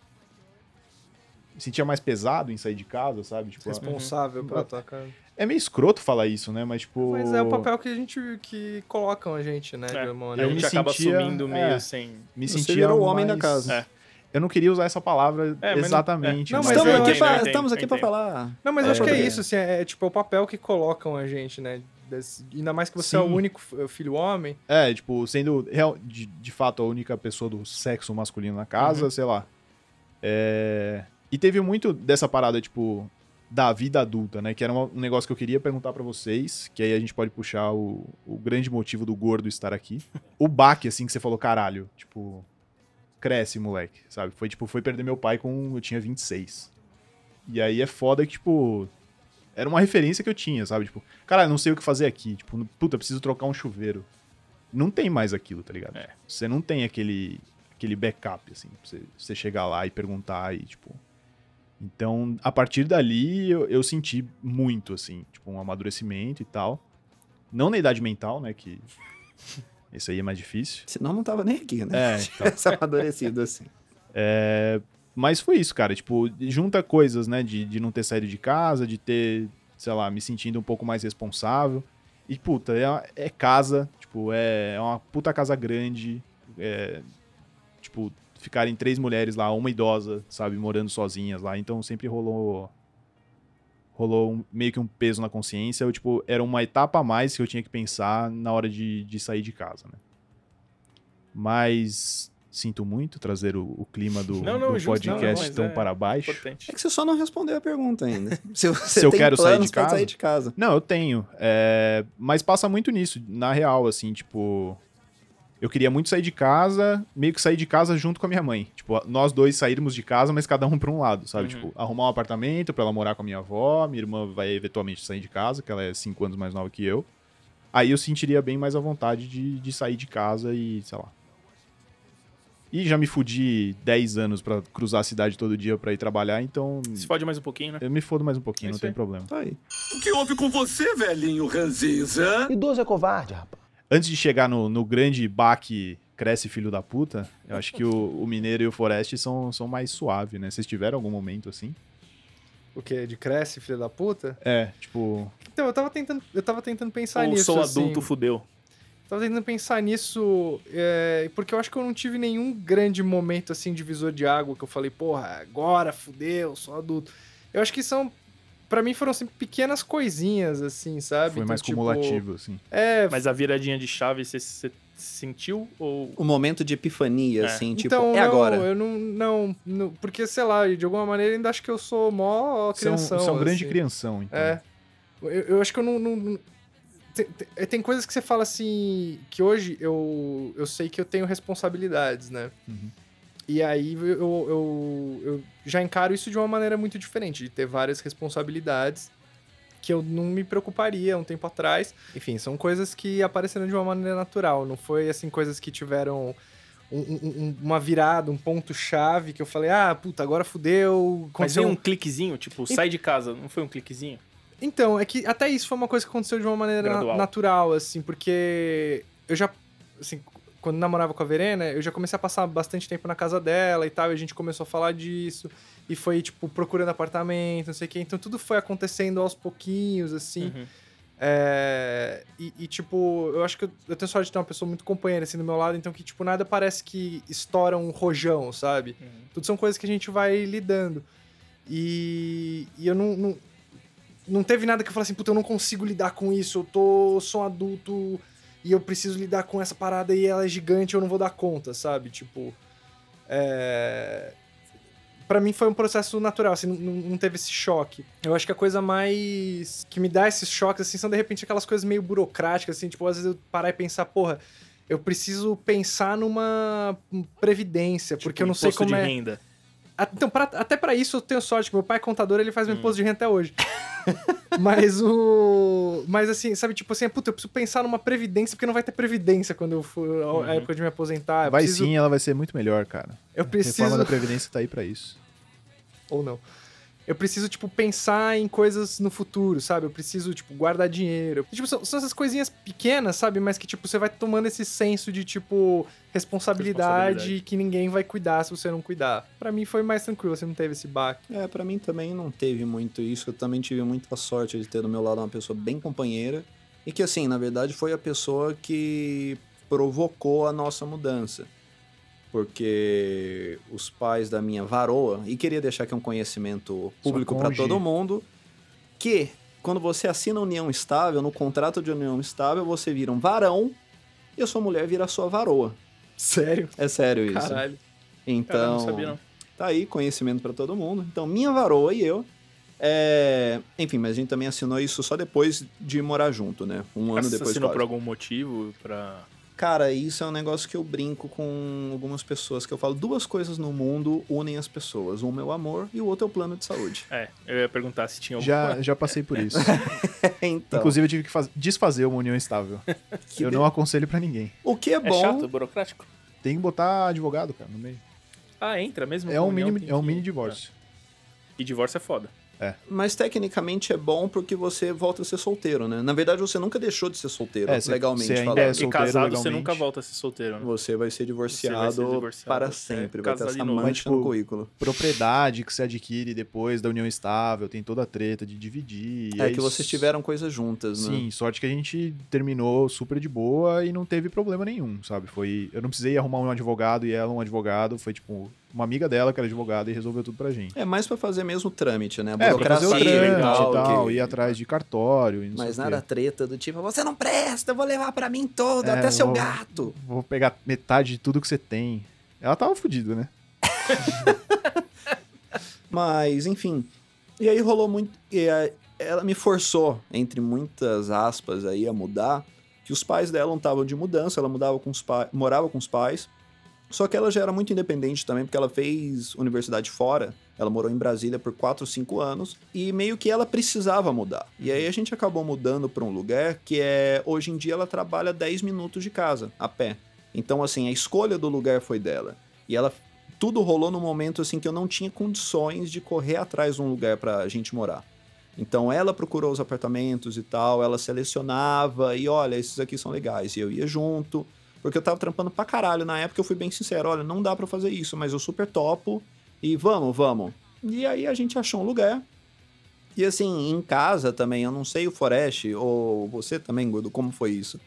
me sentia mais pesado em sair de casa, sabe? Tipo, Responsável pela tua casa. é meio escroto falar isso, né? Mas tipo, Mas é o papel que a gente que colocam a gente, né? É, de uma a gente me acaba sentia- assumindo meio é. sem. me Você sentia o homem da mais- casa. É. Eu não queria usar essa palavra É, mas não- exatamente. é. Não, mas estamos eu aqui, pra, eu entendo, estamos aqui pra entendo. falar. Não, mas eu acho que é É. isso, assim, é, é tipo é o papel que colocam a gente, né? Desse- ainda mais que você é o Sim. único f- filho homem. É, tipo, sendo real- de, de fato a única pessoa do sexo masculino na casa, sei lá. É, E teve muito dessa parada, tipo, da vida adulta, né? Que era um negócio que eu queria perguntar pra vocês, que aí a gente pode puxar o, o grande motivo do gordo estar aqui. O baque, assim, que você falou, caralho, tipo, cresce, moleque, sabe? Foi, tipo, foi perder meu pai com, eu tinha 26. E aí é foda que, tipo, era uma referência que eu tinha, sabe? Tipo, cara, não sei o que fazer aqui. Tipo, puta, preciso trocar um chuveiro. Não tem mais aquilo, tá ligado? É. Você não tem aquele, aquele backup, assim, pra você, você chegar lá e perguntar e, tipo. Então, a partir dali, eu, eu senti muito, assim, tipo, um amadurecimento e tal. Não na idade mental, né? Que. Isso aí é mais difícil. Senão não tava nem aqui, né? É, Se então. tivesse amadurecido assim. É, mas foi isso, cara. Tipo, junta coisas, né? De, de não ter saído de casa, de ter, sei lá, me sentindo um pouco mais responsável. E, puta, é, é casa, tipo, é, é uma puta casa grande. É, tipo, ficarem três mulheres lá, uma idosa, sabe, morando sozinhas lá. Então sempre rolou. Rolou um- meio que um peso na consciência. Eu, tipo, era uma etapa a mais que eu tinha que pensar na hora de, de sair de casa, né? Mas sinto muito trazer o, o clima do, Não, não, do justo, não, podcast mas tão é para baixo. Importante. É que você só não respondeu a pergunta ainda. Se você Se eu quero sair de casa? sair de casa. Não, eu tenho. é, Mas passa muito nisso, na real, assim, tipo. Eu queria muito sair de casa, meio que sair de casa junto com a minha mãe. Tipo, nós dois sairmos de casa, mas cada um pra um lado, sabe? Uhum. Tipo, arrumar um apartamento pra ela morar com a minha avó, minha irmã vai eventualmente sair de casa, que ela é cinco anos mais nova que eu. Aí eu sentiria bem mais a vontade de, de sair de casa e, sei lá. E já me fudi 10 anos pra cruzar a cidade todo dia pra ir trabalhar, então Se fode mais um pouquinho, né? eu me fodo mais um pouquinho, É não tem problema. Tá aí. O que houve com você, velhinho ranzinza? Idoso é covarde, rapaz. antes de chegar no, no grande baque cresce filho da puta, eu acho que o, o Mineiro e o Forest são, são mais suave, né? Vocês tiveram algum momento assim? O quê? De cresce, filho da puta? É, tipo. Então, eu tava tentando, eu tava tentando pensar Ou nisso. sou assim. adulto, fudeu. Tava tentando pensar nisso, é, porque eu acho que eu não tive nenhum grande momento, assim, divisor de água, que eu falei, porra, agora fudeu, sou adulto. Eu acho que são, Pra mim foram sempre pequenas coisinhas, assim, sabe? Foi Então, mais tipo, cumulativo, assim. É, Mas a viradinha de chave, você, você sentiu? Ou. O momento de epifania, É. assim, tipo, então, é não, agora. eu não, não, não- Porque, sei lá, de alguma maneira ainda acho que eu sou mó Você é um, crianção. você é um grande assim. crianção, então. É. Eu, eu acho que eu não. não- não- tem, tem- tem coisas que você fala assim. Que hoje eu, eu sei que eu tenho responsabilidades, né? Uhum. E aí eu, eu, eu já encaro isso de uma maneira muito diferente, de ter várias responsabilidades. que eu não me preocuparia um tempo atrás. Enfim, são coisas que apareceram de uma maneira natural, não foi assim coisas que tiveram um- um- um- uma virada, um ponto-chave que eu falei, ah, puta, agora fudeu. Mas aconteceu veio um cliquezinho, tipo, sai de casa, não foi um cliquezinho? Então, é que até isso foi uma coisa que aconteceu de uma maneira Gradual. natural, assim, porque eu já, assim, quando namorava com a Verena, eu já comecei a passar bastante tempo na casa dela e tal, e a gente começou a falar disso, e foi, tipo, procurando apartamento, não sei o quê, então tudo foi acontecendo aos pouquinhos, assim, Uhum. é, e, e, tipo, eu acho que eu, eu tenho sorte de ter uma pessoa muito companheira, assim, do meu lado, então que, tipo, nada parece que estoura um rojão, sabe? Uhum. Tudo são coisas que a gente vai lidando. E, e eu não, não. Não teve nada que eu falasse assim, puta, eu não consigo lidar com isso, eu tô, sou um adulto e eu preciso lidar com essa parada e ela é gigante, eu não vou dar conta, sabe? Tipo. É. Pra mim foi um processo natural, assim, não, não- teve esse choque. Eu acho que a coisa mais que me dá esses choques, assim, são de repente aquelas coisas meio burocráticas, assim, tipo, às vezes eu parar e pensar, porra, eu preciso pensar numa previdência, porque eu não sei Tipo, como de é. renda. A- Então, pra- até pra isso eu tenho sorte, que meu pai é contador, ele faz meu imposto de renda até hoje. mas o. Mas assim, sabe, tipo assim, puta, eu preciso pensar numa previdência, porque não vai ter previdência quando eu for a- a época de me aposentar. Eu Vai preciso- sim, ela vai ser muito melhor, cara. Eu A preciso. reforma da Previdência tá aí pra isso. Ou não. Eu preciso, tipo, pensar em coisas no futuro, sabe? Eu preciso, tipo, guardar dinheiro. Tipo, são, são essas coisinhas pequenas, sabe? Mas que, tipo, você vai tomando esse senso de, tipo, responsabilidade, Responsabilidade. que ninguém vai cuidar se você não cuidar. Pra mim foi mais tranquilo, você não teve esse baque. É, pra mim também não teve muito isso. Eu também tive muita sorte de ter do meu lado uma pessoa bem companheira. E que, assim, na verdade foi a pessoa que provocou a nossa mudança. Porque os pais da minha varoa, e queria deixar aqui um conhecimento público para todo mundo, que quando você assina união estável, no contrato de união estável, você vira um varão e a sua mulher vira a sua varoa. Sério? É sério isso. Caralho. Então, Cara, não sabia não. Tá aí, conhecimento pra todo mundo. Então, minha varoa e eu. é, Enfim, mas a gente também assinou isso só depois de morar junto, né? Um ano depois. Assinou quase. por algum motivo pra... Cara, isso é um negócio que eu brinco com algumas pessoas, que eu falo, duas coisas no mundo unem as pessoas. Um é o amor e o outro é o plano de saúde. É, eu ia perguntar se tinha algum... Já, já passei por isso. então, Inclusive, eu tive que faz- desfazer uma união estável. que eu de- não aconselho pra ninguém. o que é É bom... chato, burocrático? Tem que botar advogado, cara, no meio. Ah, entra mesmo? É um mini, é um mini divórcio. Ah. E divórcio é foda. Mas tecnicamente é bom porque você volta a ser solteiro, né? Na verdade, você nunca deixou de ser solteiro, É, você- legalmente você ainda falando. é solteiro casado você legalmente. nunca volta a ser solteiro, né? Você vai ser divorciado, Você vai ser divorciado, para é, sempre. vai ter essa mancha Mas, tipo, no currículo. Propriedade que se adquire depois da união estável, tem toda a treta de dividir. e É aí que vocês tiveram coisas juntas, né? Sim, sorte que a gente terminou super de boa e não teve problema nenhum, sabe? Foi, eu não precisei arrumar um advogado e ela um advogado, foi tipo uma amiga dela que era advogada e resolveu tudo pra gente. É mais pra fazer mesmo o trâmite, né? A É, pra fazer o burocracia trâmite legal, e tal, que- ir atrás de cartório e não Mas nada treta do tipo, você não presta, eu vou levar pra mim todo, É, até seu vou- gato. Vou pegar metade de tudo que você tem. Ela tava fodida, né? Mas, enfim. E aí rolou muito. E ela me forçou, entre muitas aspas, aí, a mudar. Que os pais dela não estavam de mudança, ela mudava com os pais, morava com os pais. Só que ela já era muito independente também, porque ela fez universidade fora. Ela morou em Brasília por 4, 5 anos. E meio que ela precisava mudar. E aí a gente acabou mudando para um lugar que é. Hoje em dia ela trabalha 10 minutos de casa, a pé. Então, assim, a escolha do lugar foi dela. E ela. Tudo rolou no momento assim que eu não tinha condições de correr atrás de um lugar pra gente morar. Então ela procurou os apartamentos e tal, ela selecionava e olha, esses aqui são legais. E eu ia junto, porque eu tava trampando pra caralho na época, eu fui bem sincero, olha, não dá pra fazer isso, mas eu super topo e vamos, vamos. E aí a gente achou um lugar. E assim, em casa também, eu não sei o Forest, ou você também, Gordo, como foi isso?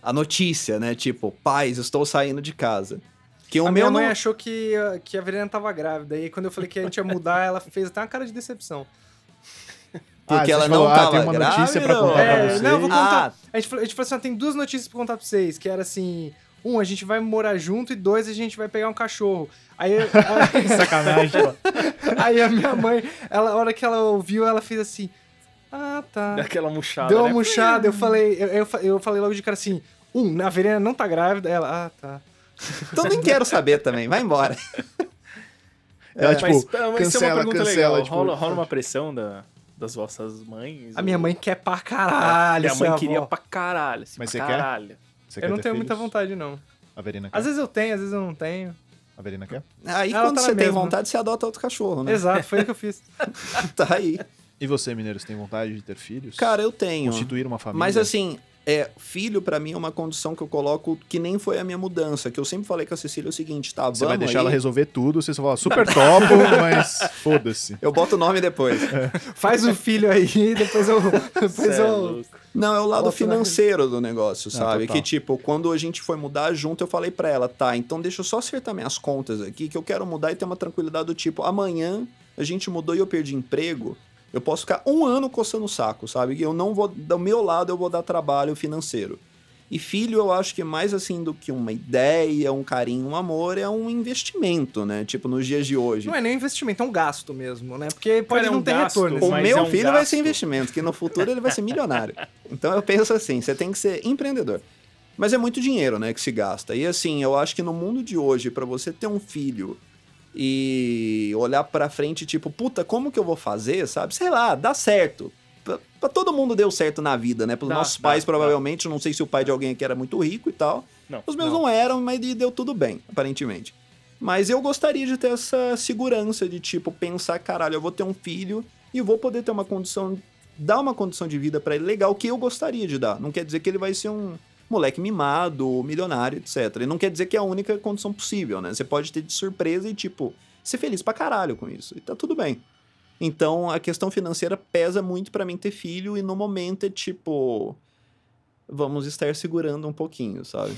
A notícia, né? Tipo, pais, estou saindo de casa. Que o a meu minha mãe não... achou que, a- que a Verena tava grávida. E quando eu falei que a gente ia mudar, ela fez até uma cara de decepção. Porque você ela falou, não ah, tava tem uma notícia pra contar ou- pra É, você. não, eu vou contar. Ah, A gente, falou, a gente falou assim: ó, tem duas notícias pra contar pra vocês, que era assim. Um, a gente vai morar junto e dois, a gente vai pegar um cachorro. Aí, aí, Sacanagem, ó. aí a minha mãe, ela, a hora que ela ouviu, ela fez assim. Ah, tá. Daquela murchada, Deu uma né? murchada, eu falei, eu, eu, eu falei logo de cara assim: um, a Verena não tá grávida. Ela, ah, tá. então nem quero saber também, vai embora. Ela, Mas, tipo, mas isso é uma cancela, pergunta cancela, legal. tipo, rola, rola uma pressão da, das vossas mães. A minha ou- mãe quer pra caralho, Minha mãe queria avó. pra caralho. Assim, Mas pra você quer? caralho. Você Eu quer não ter tenho muita filhos? vontade, não. A Verina quer? Às vezes eu tenho, às vezes eu não tenho. A Verina quer? Aí Ela quando tá você tem mesma. vontade, você adota outro cachorro, né? Exato, foi o que eu fiz. Tá aí. E você, Mineiro, você tem vontade de ter filhos? Cara, eu tenho. Constituir uma família? Mas assim, é, filho pra mim é uma condição que eu coloco que nem foi a minha mudança, que eu sempre falei com a Cecília é o seguinte, tá, Você vai deixar aí, ela resolver tudo, você só fala, super topo, mas foda-se. Eu boto o nome depois. Faz o filho aí, depois eu. Depois é eu. Não, é o lado Bota na- financeiro do negócio, Ah, sabe? que tipo, quando a gente foi mudar junto, eu falei pra ela, tá, então deixa eu só acertar minhas contas aqui, que eu quero mudar e ter uma tranquilidade do tipo, amanhã a gente mudou e eu perdi emprego, eu posso ficar um ano coçando o saco, sabe? Que eu não vou, do meu lado eu vou dar trabalho financeiro. E filho, eu acho que mais assim do que uma ideia, um carinho, um amor, é um investimento, né? Tipo, nos dias de hoje. Não é nem um investimento, é um gasto mesmo, né? Porque pode Cara, é não um ter gasto, retorno. O mas meu é um filho vai gasto. ser investimento, que no futuro ele vai ser milionário. Então eu penso assim, você tem que ser empreendedor. Mas é muito dinheiro, né, que se gasta. E assim, eu acho que no mundo de hoje, pra você ter um filho e olhar pra frente, tipo, puta, como que eu vou fazer, sabe? Sei lá, dá certo. Pra, pra todo mundo deu certo na vida, né? Pros Dá, nossos dá, pais, dá. provavelmente, eu não sei se o pai de alguém aqui era muito rico e tal. Não. Os meus não, eram, mas deu tudo bem, aparentemente. Mas eu gostaria de ter essa segurança de, tipo, pensar, caralho, eu vou ter um filho e vou poder ter uma condição, dar uma condição de vida pra ele legal que eu gostaria de dar. Não quer dizer que ele vai ser um moleque mimado, milionário, etc. E não quer dizer que é a única condição possível, né? Você pode ter de surpresa e, tipo, ser feliz pra caralho com isso. E tá tudo bem. Então, a questão financeira pesa muito pra mim ter filho e no momento é tipo... Vamos estar segurando um pouquinho, sabe?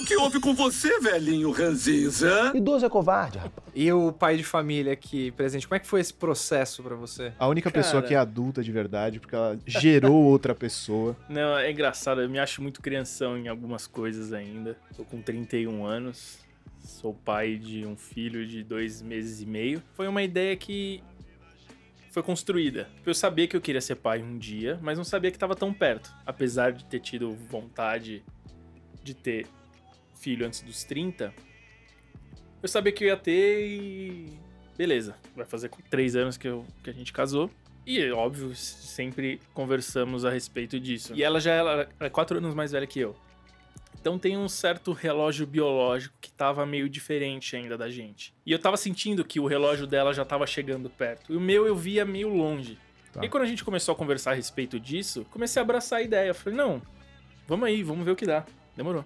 O que houve com você, velhinho ranzinza? Idoso é covarde, rapaz. E o pai de família aqui presente, como é que foi esse processo pra você? A única Cara. pessoa que é adulta de verdade, porque ela gerou outra pessoa. Não, é engraçado, eu me acho muito crianção em algumas coisas ainda. Tô com 31 anos, sou pai de um filho de dois meses e meio. Foi uma ideia que foi construída. Eu sabia que eu queria ser pai um dia, mas não sabia que estava tão perto. Apesar de ter tido vontade de ter filho antes dos 30, eu sabia que eu ia ter e. Beleza, vai fazer três anos que, eu, que a gente casou. E, óbvio, sempre conversamos a respeito disso. E ela já ela é quatro anos mais velha que eu. Então tem um certo relógio biológico que tava meio diferente ainda da gente. E eu tava sentindo que o relógio dela já tava chegando perto. E o meu eu via meio longe. Tá. E quando a gente começou a conversar a respeito disso, comecei a abraçar a ideia. Eu falei, não, vamos aí, vamos ver o que dá. Demorou.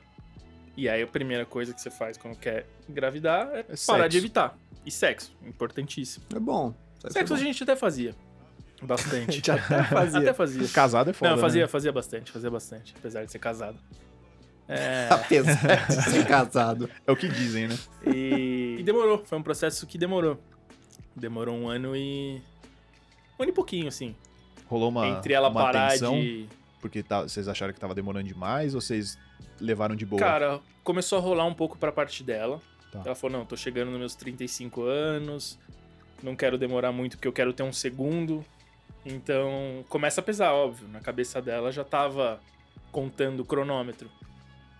E aí a primeira coisa que você faz quando quer engravidar é, É parar sexo. de evitar. E sexo, importantíssimo. É bom. Vai ser Sexo a bom. gente até fazia. Bastante. Até fazia. Até fazia. Casado é foda, Não, fazia, né? fazia bastante, fazia bastante, apesar de ser casado. É, Apesar de ser casado. É o que dizem, né? e, e demorou, foi um processo que demorou. Demorou um ano e. Um ano e pouquinho, assim. Rolou uma, entre ela uma parar tensão, de. porque tá- vocês acharam que tava demorando demais ou vocês levaram de boa? Cara, começou a rolar um pouco pra parte dela. Tá. Ela falou: não, tô chegando nos meus 35 anos, não quero demorar muito porque eu quero ter um segundo. Então, começa a pesar, óbvio. Na cabeça dela já tava contando o cronômetro.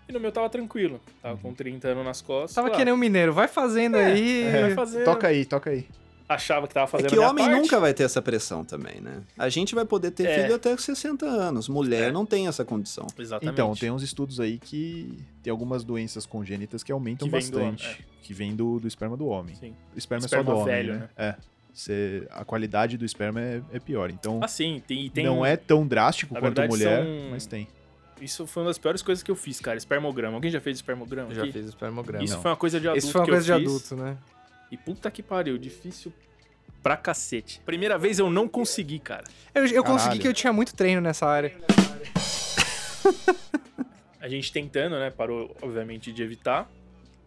E no meu tava tranquilo. Tava com 30 anos nas costas. Tava claro, que nem um mineiro, vai fazendo aí. Vai fazer. Toca aí, toca aí. Achava que tava É fazendo que a minha homem parte. nunca vai ter essa pressão também, né? A gente vai poder ter É. filho até 60 anos. Mulher É. não tem essa condição. Exatamente. Então, tem uns estudos aí que tem algumas doenças congênitas que aumentam Que vem do bastante. homem, Que vem do, do esperma do homem. Sim. O esperma, é Esperma só do homem, velho, né? É. Cê- a qualidade do esperma é, é pior. Então, Ah, sim. Tem, tem não é tão drástico quanto verdade, mulher, são- mas tem. Isso foi uma das piores coisas que eu fiz, cara. Espermograma. Alguém já fez espermograma? Eu já aqui? fiz espermograma. Isso Não. foi uma coisa de adulto Isso foi uma que coisa de fiz. adulto, né? E puta que pariu, difícil pra cacete. Primeira vez eu não consegui, cara. Eu, eu consegui que eu tinha muito treino nessa área. A gente tentando, né? Parou, obviamente, de evitar.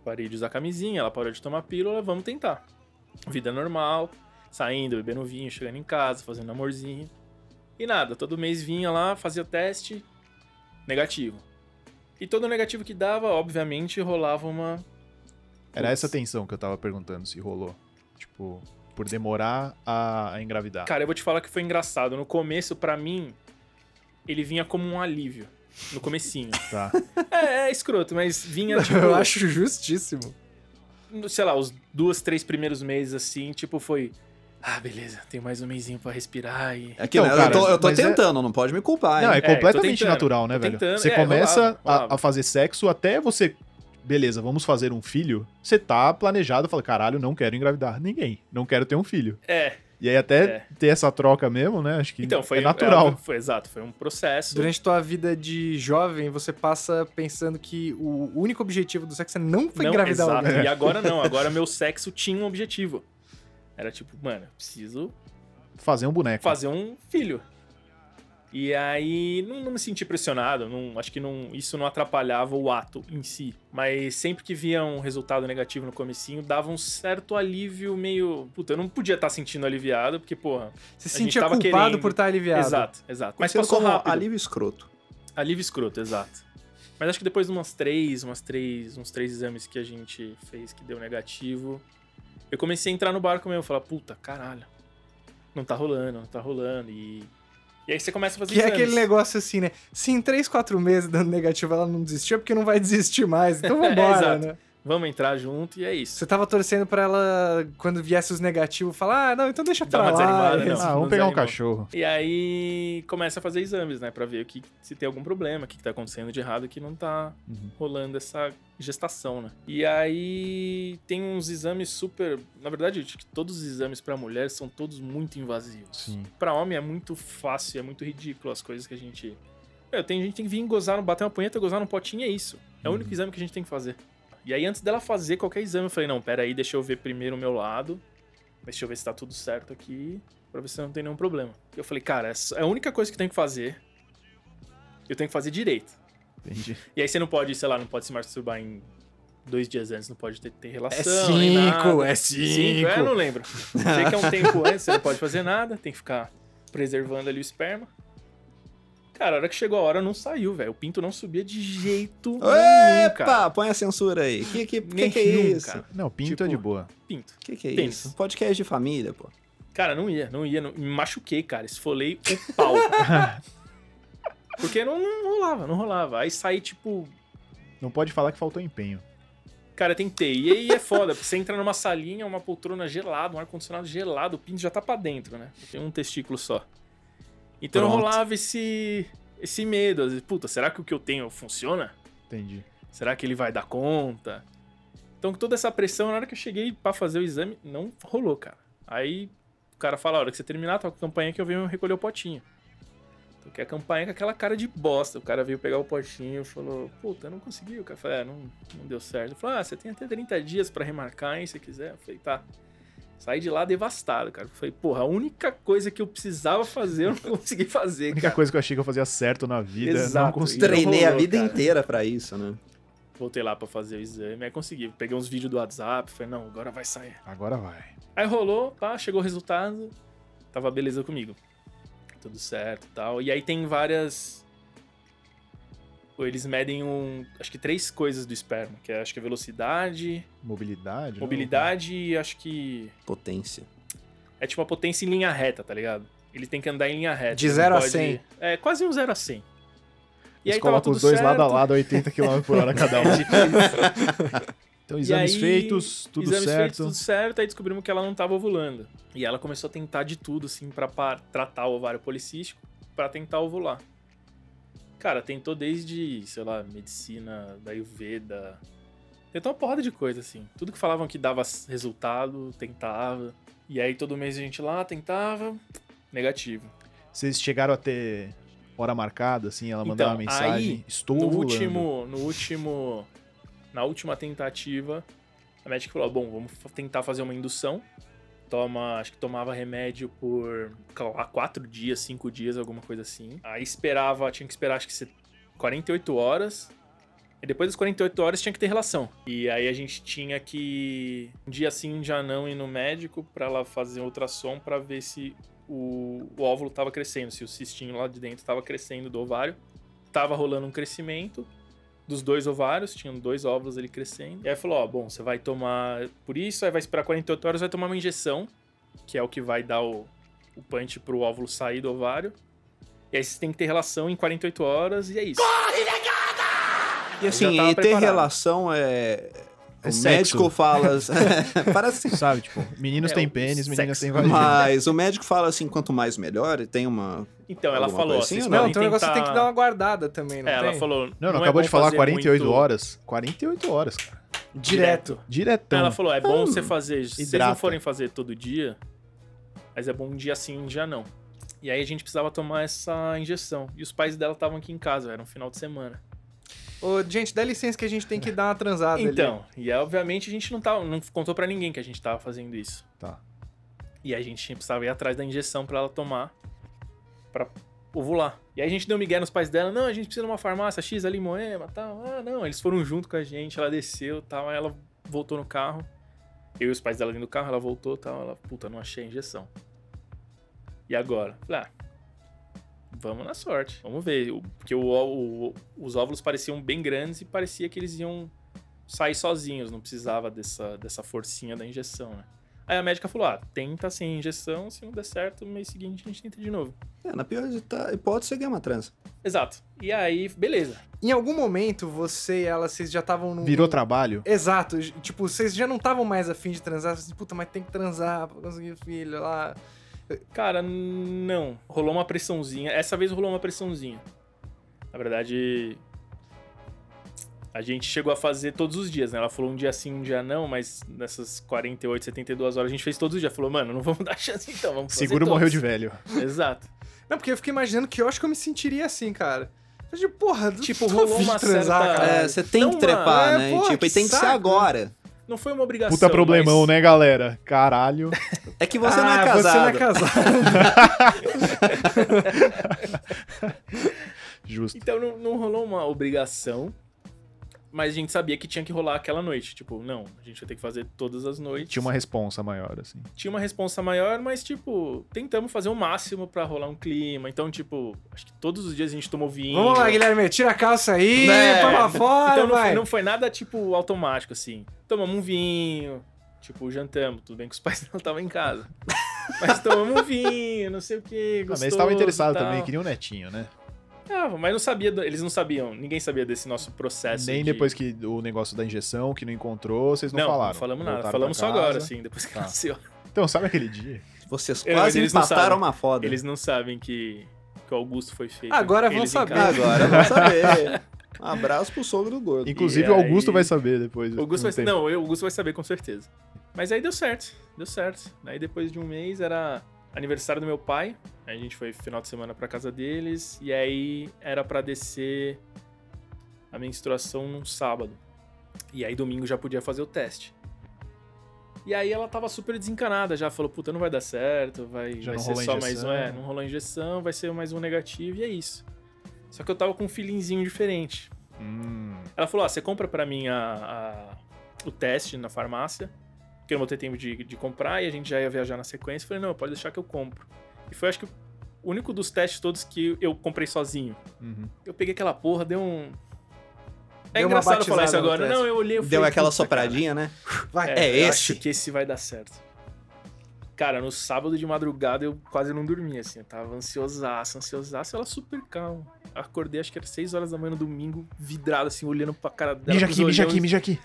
Parei de usar camisinha, ela parou de tomar pílula, vamos tentar. Vida normal, saindo, bebendo vinho, chegando em casa, fazendo amorzinho. E nada, todo mês vinha lá, fazia teste, negativo. E todo negativo que dava, obviamente, rolava uma. Era essa tensão que eu tava perguntando se rolou. Tipo, por demorar a, a engravidar. Cara, eu vou te falar que foi engraçado. No começo, pra mim, ele vinha como um alívio. No comecinho. Tá. é, é escroto, mas vinha, tipo... Eu acho justíssimo. sei lá, os duas, três primeiros meses, assim, tipo, foi... Ah, beleza, tem mais um mêsinho pra respirar e. É que, Então, né, cara, eu tô, eu tô é- tentando, não pode me culpar, hein? Não, é tô completamente tentando, natural, né, velho? tentando. Você É, começa rolava, rolava. A, a fazer sexo até você. Beleza, vamos fazer um filho. Você tá planejado, fala, caralho, não quero engravidar ninguém. Não quero ter um filho. É, E aí até É. ter essa troca mesmo, né? Acho que então foi é natural. é, foi exato, foi um processo. Durante tua vida de jovem, você passa pensando que o único objetivo do sexo é não foi não, engravidar exato. alguém. E agora não, agora meu sexo tinha um objetivo. Era tipo, mano, eu preciso Fazer um boneco. fazer um filho. E aí não, não me senti pressionado, não, acho que não, isso não atrapalhava o ato em si. Mas sempre que via um resultado negativo no comecinho, dava um certo alívio meio. Puta, eu não podia estar sentindo aliviado, porque, porra. Você se sentia tava culpado querendo. por estar aliviado. Exato, exato. Mas passou como rápido. alívio escroto. Alívio escroto, exato. Mas acho que depois de umas três, umas três, uns três exames que a gente fez que deu negativo, eu comecei a entrar no barco mesmo, falar, puta, caralho, não tá rolando, não tá rolando. E, e aí você começa a fazer Que é exames. aquele negócio assim, né? Se em 3, 4 meses dando negativo ela não desistiu, é porque não vai desistir mais. Então vambora, exato. né? Vamos entrar junto e é isso. Você tava torcendo pra ela, quando viesse os negativos, falar, ah, não, então deixa pra lá. desanimada, não. Ah, vamos pegar um desanimou. cachorro. E aí começa a fazer exames, né? Pra ver o que, se tem algum problema, o que, que tá acontecendo de errado que não tá Uhum. rolando essa gestação, né? E aí tem uns exames super. Na verdade, acho que todos os exames pra mulher são todos muito invasivos. Pra homem é muito fácil, é muito ridículo as coisas que a gente. Meu, tem gente que tem que vir gozar, bater uma punheta, gozar no potinho, é isso. É o único exame que a gente tem que fazer. E aí, antes dela fazer qualquer exame, eu falei, não, pera aí, deixa eu ver primeiro o meu lado. Deixa eu ver se tá tudo certo aqui, pra ver se não tem nenhum problema. Eu falei, cara, essa é a única coisa que eu tenho que fazer. Eu tenho que fazer direito. Entendi. E aí você não pode, sei lá, não pode se masturbar em dois dias antes, não pode ter, ter É relação. nem cinco, é Cinco, cinco. é, eu não lembro. Sei que é um tempo antes, você não pode fazer nada, tem que ficar preservando ali o esperma. Cara, a hora que chegou a hora, não saiu, velho. O pinto não subia de jeito nenhum, cara. Epa, põe a censura aí. Que que, que, que é Nenhum, isso? cara. Não, pinto Tipo, é de boa. Pinto. Que que é Tênis. isso? Podcast de família, pô. Cara, não ia, não ia. Não... Me machuquei, cara. Esfolei o pau. Porque não, não rolava, não rolava. Aí saí, tipo, Não pode falar que faltou empenho. Cara, tentei. E aí é foda, porque você entra numa salinha, uma poltrona gelada, um ar-condicionado gelado, o pinto já tá pra dentro, né? Tem um testículo só. Então Pronto. rolava esse, esse medo. Às vezes, puta, será que o que eu tenho funciona? Entendi. Será que ele vai dar conta? Então, com toda essa pressão, na hora que eu cheguei pra fazer o exame, não rolou, cara. Aí o cara fala: a hora que você terminar, toca a campanha que eu venho recolher o potinho. Toquei a campanha com aquela cara de bosta. O cara veio pegar o potinho e falou: Puta, não consegui. O cara falou: É, não, não deu certo. Ele falou: Ah, você tem até 30 dias pra remarcar, hein, se quiser. Eu falei: Tá. Saí de lá devastado, cara. Falei: Porra, a única coisa que eu precisava fazer, eu não consegui A fazer, única cara. coisa que eu achei que eu fazia certo na vida, não Exato. consegui. Não Treinei a rolou, vida cara. inteira pra isso, né? Voltei lá pra fazer o exame, aí consegui. Peguei uns vídeos do WhatsApp, falei: Não, agora vai sair. Agora vai. Aí rolou, pá, chegou o resultado, tava beleza comigo. Tudo certo e tal. E aí tem várias. Ou Eles medem um. Acho que três coisas do esperma, que é acho que é velocidade, Mobilidade. mobilidade e acho que. Potência. É tipo a potência em linha reta, tá ligado? Ele tem que andar em linha reta. De ele não zero a pode- 100. É, quase um 0 a 100. E Eles aí colocam os dois certo. lado a lado, 80 km por hora cada um. É, tipo. Então, E exames aí, feitos, tudo exames certo. feitos, tudo certo, aí descobrimos que ela não tava ovulando. E ela começou a tentar de tudo, assim, pra, tratar o ovário policístico, pra tentar ovular. Cara, tentou desde, sei lá, medicina, da Ayurveda. Tentou uma porrada de coisa, assim. Tudo que falavam que dava resultado, tentava. E aí todo mês a gente lá tentava, negativo. Vocês chegaram a ter hora marcada, assim, ela mandava uma Então, mensagem, aí, estou no último, no último, na última tentativa, a médica falou: bom, vamos tentar fazer uma indução. Toma, acho que tomava remédio por há quatro dias, cinco dias, alguma coisa assim. Aí esperava, tinha que esperar acho que se- 48 horas. E depois das 48 horas tinha que ter relação. E aí a gente tinha que um dia sim, um dia não ir no médico pra ela fazer um ultrassom pra ver se o, o óvulo tava crescendo, se o cistinho lá de dentro tava crescendo do ovário tava rolando um crescimento dos dois ovários, tinham dois óvulos ali crescendo. E aí falou, ó, bom, você vai tomar por isso, aí vai esperar 48 horas, vai tomar uma injeção, que é o que vai dar o, o punch pro óvulo sair do ovário. E aí você tem que ter relação em 48 horas e é isso. E assim, já tava e ter preparado. relação é. O sexo. médico fala. Parece assim. Sabe, tipo, meninos É, têm pênis, meninas têm vagina. Mas o médico fala assim: quanto mais melhor, e tem uma. Então, ela Alguma falou, assim Não, então o negócio tem que dar uma guardada também, não É, tem? ela falou... Não, não, é acabou bom de falar fazer 48 muito horas. 48 horas, cara. Direto. Diretão. Ela falou, é bom você fazer, se vocês não forem fazer todo dia, mas é bom um dia sim, um dia não. E aí a gente precisava tomar essa injeção. E os pais dela estavam aqui em casa, era um final de semana. Ô, gente, dá licença que a gente tem que dar uma transada ali. Então, e aí, obviamente a gente não tava, não contou pra ninguém que a gente tava fazendo isso. Tá. E aí a gente precisava ir atrás da injeção pra ela tomar pra ovular. E aí a gente deu migué nos pais dela, não, a gente precisa de uma farmácia X ali em Moema, tal. Ah, não, eles foram junto com a gente, ela desceu, tal, aí ela voltou no carro. Eu e os pais dela dentro do carro, ela voltou, tal, ela, puta, não achei a injeção. E agora? Falei, ah, vamos na sorte, vamos ver. Porque o, o- os óvulos pareciam bem grandes e parecia que eles iam sair sozinhos, não precisava dessa, dessa forcinha da injeção, né? Aí a médica falou, ah, tenta sem injeção, se não der certo, no mês seguinte a gente tenta de novo. É, na pior hipótese, você ganha uma trança. Exato. E aí, beleza. Em algum momento, você e ela, vocês já estavam no... Virou trabalho? Exato. Tipo, vocês já não estavam mais afim de transar. Vocês, puta, mas tem que transar pra conseguir filho lá. Cara, não. Rolou uma pressãozinha. Essa vez rolou uma pressãozinha. Na verdade, a gente chegou a fazer todos os dias, né? Ela falou um dia sim, um dia não, mas nessas 48, 72 horas a gente fez todos os dias. Falou, mano, não vamos dar chance então, vamos fazer Seguro todos. morreu de velho. Exato. Não, porque eu fiquei imaginando que eu acho que eu me sentiria assim, cara. Eu porra, Tipo, rolou uma transar, certa- cara. É, você tem Não, que trepar, mano, né? é, pô, tipo, e que tem que ser saco, né? agora. Não foi uma obrigação. Puta problemão, mas- né, galera? Caralho. É que você não é Ah, casado. Você não é casado. Justo. Então não, não rolou uma obrigação, mas a gente sabia que tinha que rolar aquela noite. Tipo, não, a gente vai ter que fazer todas as noites. Tinha uma responsa maior, assim. tinha uma responsa maior, mas, tipo, tentamos fazer o máximo pra rolar um clima. Então, tipo, acho que todos os dias a gente tomou vinho. Vamos lá, Guilherme, tira a calça aí, Né? põe lá fora, Então não vai. foi, não foi nada, tipo, automático, assim. Tomamos um vinho, tipo, jantamos. Tudo bem que os pais não estavam em casa. Mas tomamos um vinho, não sei o quê, Ah, mas gostoso estavam interessados também, queriam um netinho, né? Ah, mas não sabia, do- eles não sabiam, ninguém sabia desse nosso processo. Nem de- depois que o negócio da injeção, que não encontrou, vocês não, Não, falaram. não falamos nada. Falamos só agora, assim, depois que Tá. nasceu. Então, sabe aquele dia? Vocês quase eles sabem. uma foda. Eles não sabem que, que o Augusto foi feito. Agora vão saber. Agora vamos saber. Um abraço pro sogro do gordo. Inclusive, o Augusto vai saber depois. O Augusto não vai, não, o Augusto vai saber com certeza. Mas aí deu certo, deu certo. Aí depois de um mês era aniversário do meu pai. Aí a gente foi final de semana pra casa deles. E aí era pra descer a menstruação num sábado. E aí domingo já podia fazer o teste. E aí ela tava super desencanada, já falou, puta, não vai dar certo, vai, Já vai ser só mais um, é, não rolou injeção, vai ser mais um negativo e é isso. Só que eu tava com um feelingzinho diferente. Hum, Ela falou: ó, você compra pra mim a, a- o teste na farmácia, que eu não vou ter tempo de, de comprar, e a gente já ia viajar na sequência. Eu falei, não, pode deixar que eu compro. E foi, acho que, o único dos testes todos que eu comprei sozinho. uhum. Eu peguei aquela porra, deu um. É Deu engraçado falar isso agora. Não, eu olhei eu Deu falei, aquela "Puta, cara, sopradinha, né? Vai. É eu esse? Acho que esse vai dar certo. Cara, no sábado de madrugada eu quase não dormia, assim. Eu tava ansiosaço, ansiosaço. Ela super calma. Acordei, acho que era 6 horas da manhã no domingo, vidrado, assim, olhando pra cara dela. Mija aqui, mija aqui, mija aqui.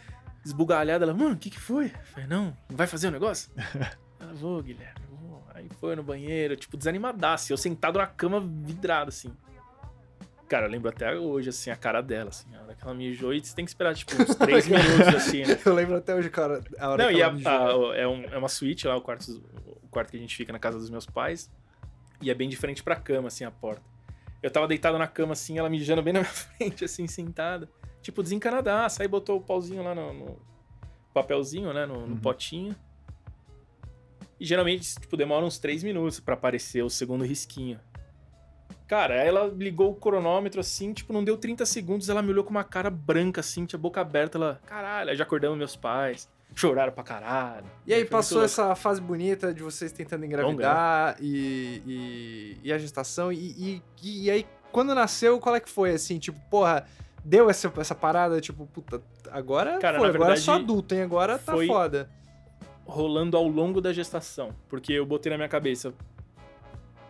Esbugalhada. Ela, mano, o que que foi? Eu falei, não, vai fazer o negócio? ela, vou, Guilherme, vou. Aí foi no banheiro, tipo, desanimadaço. Eu sentado na cama, vidrado, assim. Cara, eu lembro até hoje, assim, a cara dela, assim. A hora que ela mijou, e você tem que esperar, tipo, uns 3 minutos, assim, né? Eu lembro até hoje, cara, a hora Não, que e ela a- mijou. a- é, um- é uma suíte lá, o quarto, o quarto que a gente fica na casa dos meus pais. E é bem diferente pra cama, assim, a porta. Eu tava deitado na cama, assim, ela mijando bem na minha frente, assim, sentada. Tipo, desencanadaça. Aí botou o pauzinho lá no, no papelzinho, né, no, no Uhum. potinho. E geralmente, tipo, demora uns 3 minutos pra aparecer o segundo risquinho. Cara, ela ligou o cronômetro assim, tipo, não deu 30 segundos, ela me olhou com uma cara branca assim, tinha a boca aberta, ela, caralho, já acordamos meus pais, choraram pra caralho. E aí passou essa fase bonita de vocês tentando engravidar e, e, e a gestação. E, e, e aí, quando nasceu, qual é que foi? Assim, tipo, porra, deu essa, essa parada, tipo, puta, agora Cara, foi, agora verdade, sou adulto, hein? Agora tá foda. rolando ao longo da gestação, porque eu botei na minha cabeça,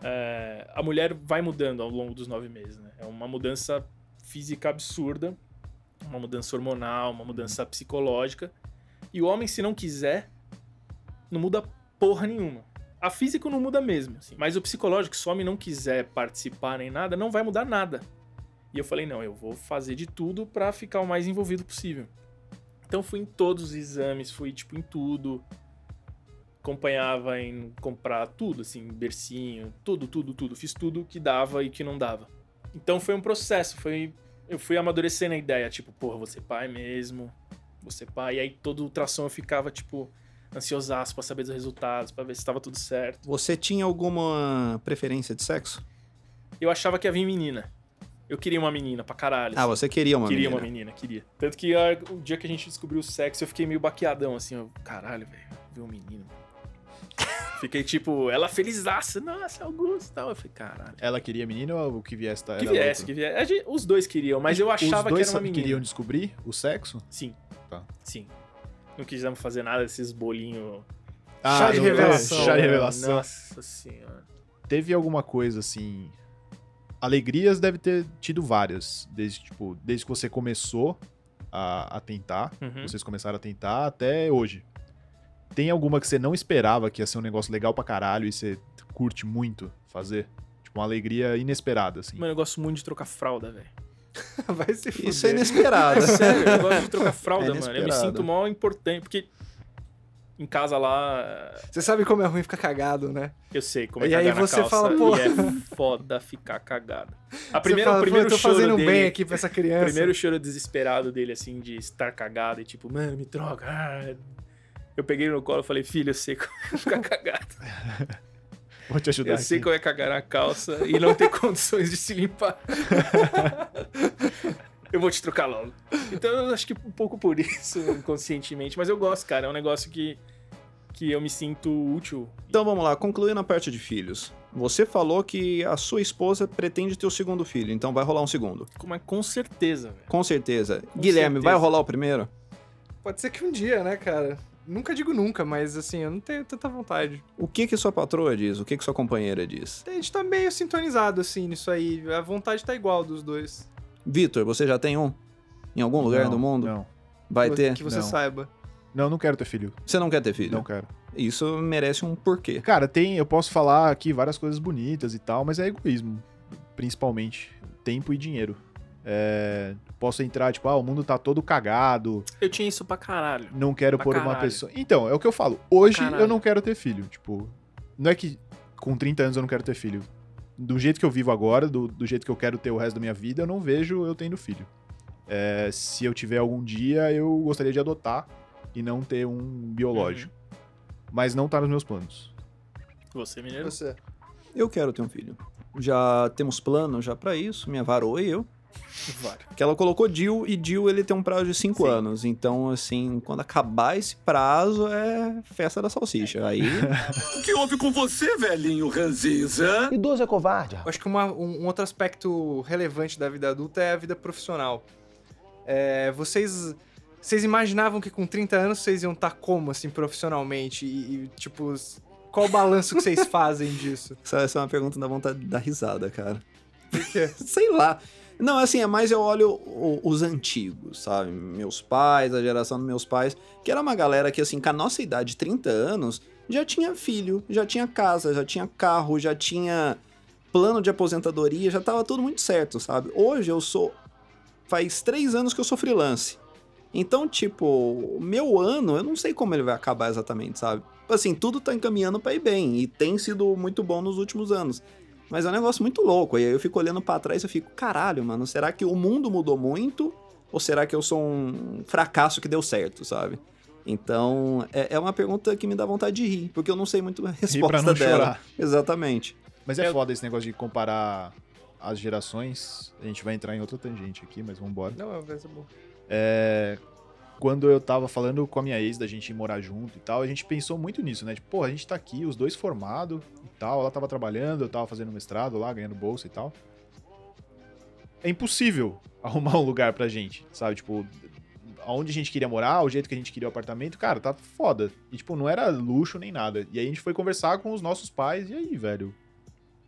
é, a mulher vai mudando ao longo dos nove meses, né? É uma mudança física absurda, uma mudança hormonal, uma mudança psicológica. E o homem, se não quiser, não muda porra nenhuma. A física não muda mesmo, assim. Mas o psicológico, se o homem não quiser participar nem nada, não vai mudar nada. E eu falei, não, eu vou fazer de tudo pra ficar o mais envolvido possível. Então fui em todos os exames, fui, tipo, em tudo. Acompanhava em comprar tudo, assim, bercinho, tudo, tudo, tudo. Fiz tudo que dava e que não dava. Então foi um processo, foi... Eu fui amadurecendo a ideia, tipo, porra, ser pai mesmo, ser pai. E aí todo ultrassom eu ficava, tipo, ansiosaço pra saber dos resultados, pra ver se tava tudo certo. Você tinha alguma preferência de sexo? Eu achava que ia vir menina. Eu queria uma menina pra caralho. Ah, assim. você queria uma queria menina. uma menina, queria. Tanto que a- o dia que a gente descobriu o sexo, eu fiquei meio baqueadão, assim, ó. Caralho, velho, ver um menino. Fiquei tipo, ela felizaça, nossa, Augusto e tal. Eu falei, caralho. Ela queria menino ou o que viesse? Tá, Que viesse, outro? que viesse. Gente- os dois queriam, mas eu achava Os dois que era uma menina. queriam descobrir o sexo? Sim. Tá. Sim. Não quisemos fazer nada desses bolinhos. Chá de revelação. Chá de revelação. Nossa senhora. Teve alguma coisa assim. Alegrias deve ter tido várias. Desde, tipo, desde que você começou a, a tentar. Uhum. Vocês começaram a tentar até hoje. Tem alguma que você não esperava que ia ser um negócio legal pra caralho e você curte muito fazer? Tipo, uma alegria inesperada, assim. Mano, eu gosto muito de trocar fralda, velho. Vai se fuder. Isso é inesperado. É sério, eu gosto de trocar fralda, É mano. Eu me sinto mó importante, porque em casa lá, Você sabe como é ruim ficar cagado, né? eu sei como é E cagar aí você calça, fala, pô. e é foda ficar cagado. A primeira, fala, o "Pô, primeiro eu tô fazendo dele, bem aqui pra essa criança. primeiro choro desesperado dele, assim, de estar cagado e tipo, mano, me troca. ah. Eu peguei no colo e falei, filho, eu sei como é ficar cagado. Vou te ajudar Eu sei aqui. como é cagar na calça e não ter condições de se limpar. Eu vou te trocar logo. Então eu acho que um pouco por isso, inconscientemente. Mas eu gosto, cara. É um negócio que, que eu me sinto útil. Então vamos lá, concluindo a parte de filhos. Você falou que a sua esposa pretende ter o segundo filho, então vai rolar um segundo. Com, com certeza, velho. Com certeza. Com Guilherme, certeza. vai rolar o primeiro? Pode ser que um dia, né, cara? Nunca digo nunca, mas assim, eu não tenho tanta vontade. O que que sua patroa diz? O que que sua companheira diz? A gente tá meio sintonizado, assim, nisso aí. A vontade tá igual dos dois. Vitor, você já tem um? Em algum lugar Não, do mundo? Não. Vai ter? Que você Não. saiba. Não, não quero ter filho. Você não quer ter filho? Não quero. Isso merece um porquê. Cara, tem, eu posso falar aqui várias coisas bonitas e tal, mas é egoísmo, principalmente. Tempo e dinheiro. É, posso entrar, tipo, ah, o mundo tá todo cagado, Eu tinha isso pra caralho. não quero Pra pôr uma caralho. pessoa. Então, é o que eu falo. Hoje eu não quero ter filho. Tipo, não é que com 30 anos eu não quero ter filho. Do jeito que eu vivo agora, do, do jeito que eu quero ter o resto da minha vida, eu não vejo eu tendo filho. É, se eu tiver algum dia, eu gostaria de adotar e não ter um biológico. Mas não tá nos meus planos. Você, mineiro? Você. Eu quero ter um filho. Já temos plano já pra isso, minha varoa e eu. Que ela colocou Jill e Jill ele tem um prazo de 5 Sim. anos. Então, assim, quando acabar esse prazo é festa da salsicha. Aí O que houve com você, velhinho ranziza? Idoso é covarde. Eu acho que uma- um, um outro aspecto relevante da vida adulta é a vida profissional. É, vocês, vocês imaginavam que com 30 anos vocês iam estar como, assim, profissionalmente? E, e, tipo, qual o balanço que vocês fazem disso? essa, essa é uma pergunta dá vontade de dar risada, cara. Por quê? Sei lá. Não, assim, é mais eu olho os antigos, sabe? Meus pais, a geração dos meus pais, que era uma galera que, assim, com a nossa idade, 30 anos, já tinha filho, já tinha casa, já tinha carro, já tinha plano de aposentadoria, já tava tudo muito certo, sabe? Hoje eu sou. Faz três anos que eu sou freelance. Então, tipo, meu ano, eu não sei como ele vai acabar exatamente, sabe? Assim, tudo tá encaminhando pra ir bem, e tem sido muito bom nos últimos anos. Mas é um negócio muito louco. E aí eu fico olhando pra trás e eu fico, caralho, mano, será que o mundo mudou muito? Ou será que eu sou um fracasso que deu certo, sabe? Então, é, é uma pergunta que me dá vontade de rir, porque eu não sei muito a resposta pra não dela. chorar. Exatamente. Mas é Eu- foda esse negócio de comparar as gerações. A gente vai entrar em outra tangente aqui, mas vambora. Não, é vai ser bom. É, quando eu tava falando com a minha ex da gente morar junto e tal, a gente pensou muito nisso, né? Tipo, pô, a gente tá aqui, os dois formados e tal. Ela tava trabalhando, eu tava fazendo mestrado lá, ganhando bolsa e tal. É impossível arrumar um lugar pra gente, sabe? Tipo, aonde a gente queria morar, o jeito que a gente queria o apartamento, cara, tá foda. E, tipo, não era luxo nem nada. E aí a gente foi conversar com os nossos pais, e aí, velho?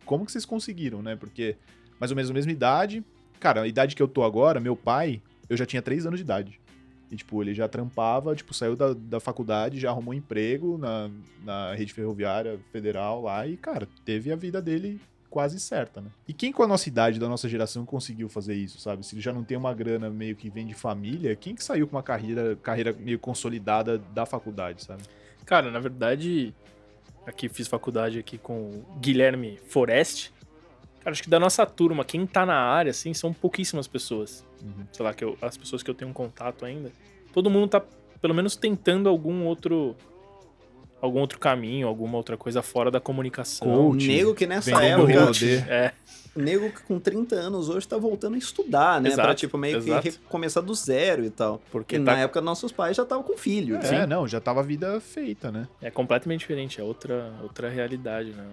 Como que vocês conseguiram, né? Porque mais ou menos a mesma idade. Cara, a idade que eu tô agora, meu pai, eu já tinha 3 anos de idade. E, tipo, ele já trampava, tipo, saiu da, da faculdade, já arrumou emprego na, na rede ferroviária federal lá e, cara, teve a vida dele quase certa, né? E quem com a nossa idade, da nossa geração, conseguiu fazer isso, sabe? Se ele já não tem uma grana meio que vem de família, quem que saiu com uma carreira, carreira meio consolidada da faculdade, sabe? Cara, na verdade, aqui fiz faculdade aqui com o Guilherme Forest. Cara, acho que da nossa turma, quem tá na área, assim, são pouquíssimas pessoas. Uhum. Sei lá, que eu- as pessoas que eu tenho um contato ainda. Todo mundo tá, pelo menos, tentando algum outro. Algum outro caminho, alguma outra coisa fora da comunicação. Coach, nego que nessa época. É, nego que com 30 anos hoje tá voltando a estudar, né? Exato, pra, tipo, meio exato. que recomeçar do zero e tal. porque Porque tá- na época nossos pais já estavam com filho. É, né? não, já tava a vida feita, né? é completamente diferente, é outra, outra realidade, né?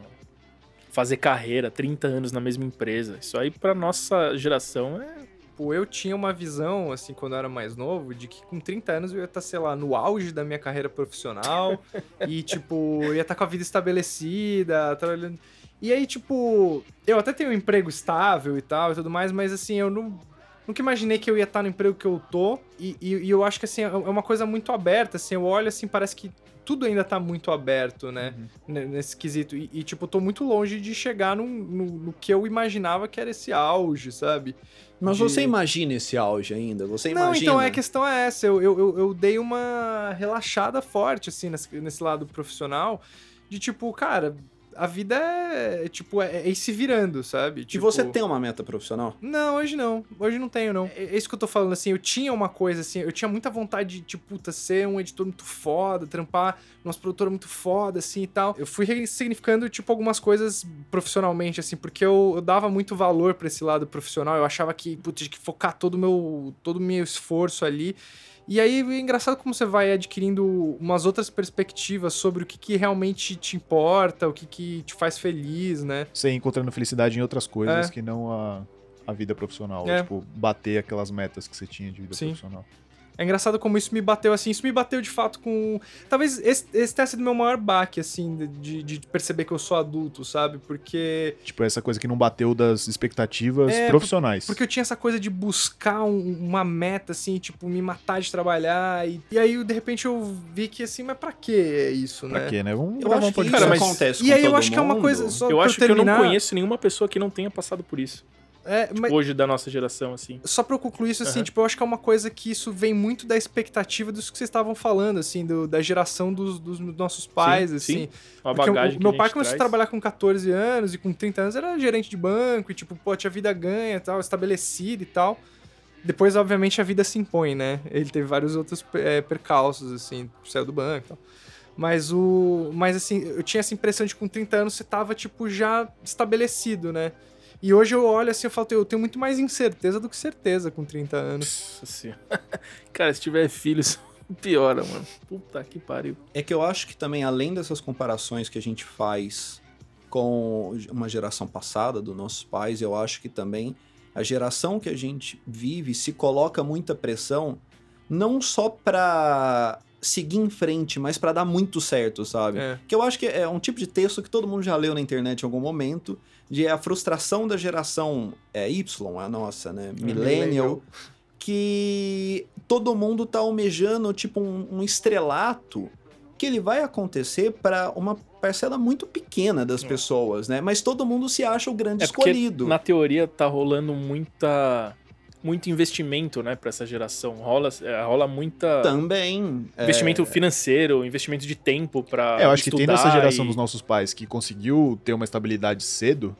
Fazer carreira, 30 anos na mesma empresa. Isso aí, pra nossa geração, é. Tipo, eu tinha uma visão, assim, quando eu era mais novo, de que com 30 anos eu ia estar, sei lá, no auge da minha carreira profissional e, tipo, eu ia estar com a vida estabelecida, trabalhando. E aí, tipo, eu até tenho um emprego estável e tal e tudo mais, mas, assim, eu não. Nunca imaginei que eu ia estar no emprego que eu tô. E, e- e eu acho que, assim, é uma coisa muito aberta, assim. Eu olho, assim, parece que tudo ainda tá muito aberto, né? ne- Nesse quesito. E, e, tipo, eu tô muito longe de chegar num- no, no que eu imaginava que era esse auge, sabe? Mas De- você imagina esse auge ainda? Você Não, imagina? então é, a questão é essa. Eu, eu, eu, eu dei uma relaxada forte, assim, nesse, nesse lado profissional. De tipo, cara, a vida é, tipo, é, é ir se virando, sabe? E Tipo, você tem uma meta profissional? Não, hoje não. Hoje não tenho, não. É, é isso que eu tô falando, assim. Eu tinha uma coisa, assim. Eu tinha muita vontade de, tipo, puta, ser um editor muito foda, trampar numa produtora muito foda, assim e tal. Eu fui ressignificando, tipo, algumas coisas profissionalmente, assim, porque eu, eu dava muito valor pra esse lado profissional. Eu achava que, puta, tinha que focar todo o meu, todo o meu esforço ali. E aí é engraçado como você vai adquirindo umas outras perspectivas sobre o que, que realmente te importa, o que, que te faz feliz, né? Você encontrando felicidade em outras coisas É. que não a, a vida profissional. É. Tipo, bater aquelas metas que você tinha de vida Sim. profissional. É engraçado como isso me bateu, assim, isso me bateu de fato com... Talvez esse, esse tenha sido meu maior baque, assim, de, de perceber que eu sou adulto, sabe? Porque... Tipo, essa coisa que não bateu das expectativas É, profissionais. Porque eu tinha essa coisa de buscar um- uma meta, assim, tipo, me matar de trabalhar. E, e aí, de repente, eu vi que, assim, mas pra que é isso, Pra né? quê, né? Vamos Eu acho um que isso mas- acontece E com aí eu acho que é uma mundo. coisa... Só Eu pra acho que eu não terminar, conheço nenhuma pessoa que não tenha passado por isso. É, mas, Hoje da nossa geração, assim. só pra eu concluir isso, assim, Aham. tipo, eu acho que é uma coisa que isso vem muito da expectativa dos que vocês estavam falando, assim, do- da geração dos, dos nossos pais, Sim, assim. sim. Uma Porque bagagem o meu a pai começou a traz. trabalhar com 14 anos e com 30 anos era gerente de banco e, tipo, pô, tinha vida ganha e tal, estabelecida e tal. Depois, obviamente, a vida se impõe, né? Ele teve vários outros é, percalços, assim, saiu do banco e tal. Mas o. Mas assim, eu tinha essa impressão de que com 30 anos você tava, tipo, já estabelecido, né? E hoje eu olho assim, eu falo, eu tenho muito mais incerteza do que certeza com 30 anos. Nossa senhora. Cara, se tiver filhos, piora, mano. Puta que pariu. É que eu acho que também, além dessas comparações que a gente faz com uma geração passada dos nossos pais, eu acho que também a geração que a gente vive se coloca muita pressão, não só pra seguir em frente, mas pra dar muito certo, sabe? É. Que eu acho que é um tipo de texto que todo mundo já leu na internet em algum momento, de a frustração da geração é, Y, a nossa, né? Millennial, que todo mundo tá almejando tipo um, um estrelato que ele vai acontecer para uma parcela muito pequena das É. pessoas, né? Mas todo mundo se acha o grande É escolhido. na teoria, tá rolando muita... Muito investimento, né, pra essa geração. Rola, é, rola muita... Também. é, Investimento financeiro, investimento de tempo pra É, eu acho que tem nessa geração e- dos nossos pais que conseguiu ter uma estabilidade cedo,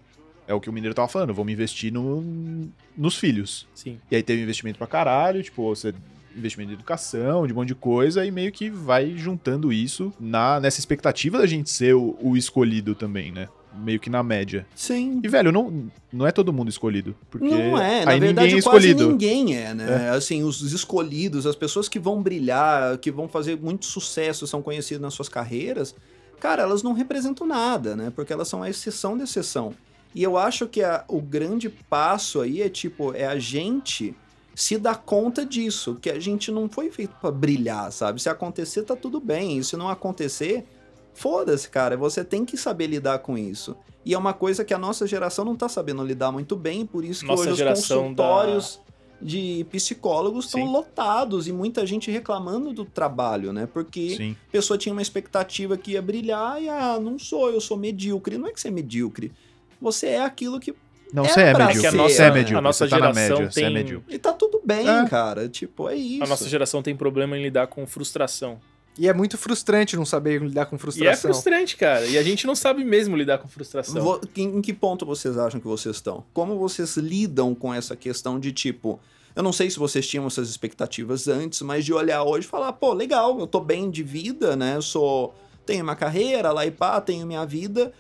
é o que o Mineiro tava falando, vamos investir no, nos filhos. Sim. E aí teve investimento pra caralho, tipo, você investimento em educação, de um monte de coisa, e meio que vai juntando isso na, nessa expectativa da gente ser o, o escolhido também, né? Meio que na média. Sim. E, velho, não, não é todo mundo escolhido. Porque Não é, na verdade ninguém é quase ninguém é, né? Assim, os escolhidos, as pessoas que vão brilhar, que vão fazer muito sucesso, são conhecidas nas suas carreiras, cara, elas não representam nada, né? Porque elas são a exceção da exceção. E eu acho que a- o grande passo aí é tipo, é a gente se dar conta disso, que a gente não foi feito pra brilhar, sabe? Se acontecer, tá tudo bem. E se não acontecer, foda-se, cara. Você tem que saber lidar com isso. E é uma coisa que a nossa geração não tá sabendo lidar muito bem, por isso que Nossa hoje os consultórios de psicólogos estão lotados e muita gente reclamando do trabalho, né? Porque Sim. a pessoa tinha uma expectativa que ia brilhar e, ah, não sou, eu sou medíocre. Não é que você é medíocre. Você é aquilo que. Não, É você é pra medíocre. ser, a nossa- você é medíocre. a nossa você tá na geração média, você é tem- medíocre. E tá tudo bem, É. cara. Tipo, é isso. A nossa geração tem problema em lidar com frustração. E é muito frustrante não saber lidar com E é frustração. frustrante, cara. E a gente não sabe mesmo lidar com frustração. Vo- em que ponto vocês acham que vocês estão? Como vocês lidam com essa questão de tipo. Eu não sei se vocês tinham essas expectativas antes, mas de olhar hoje e falar, pô, legal, eu tô bem de vida, né? Eu sou. Tenho uma carreira lá e pá, tenho minha vida,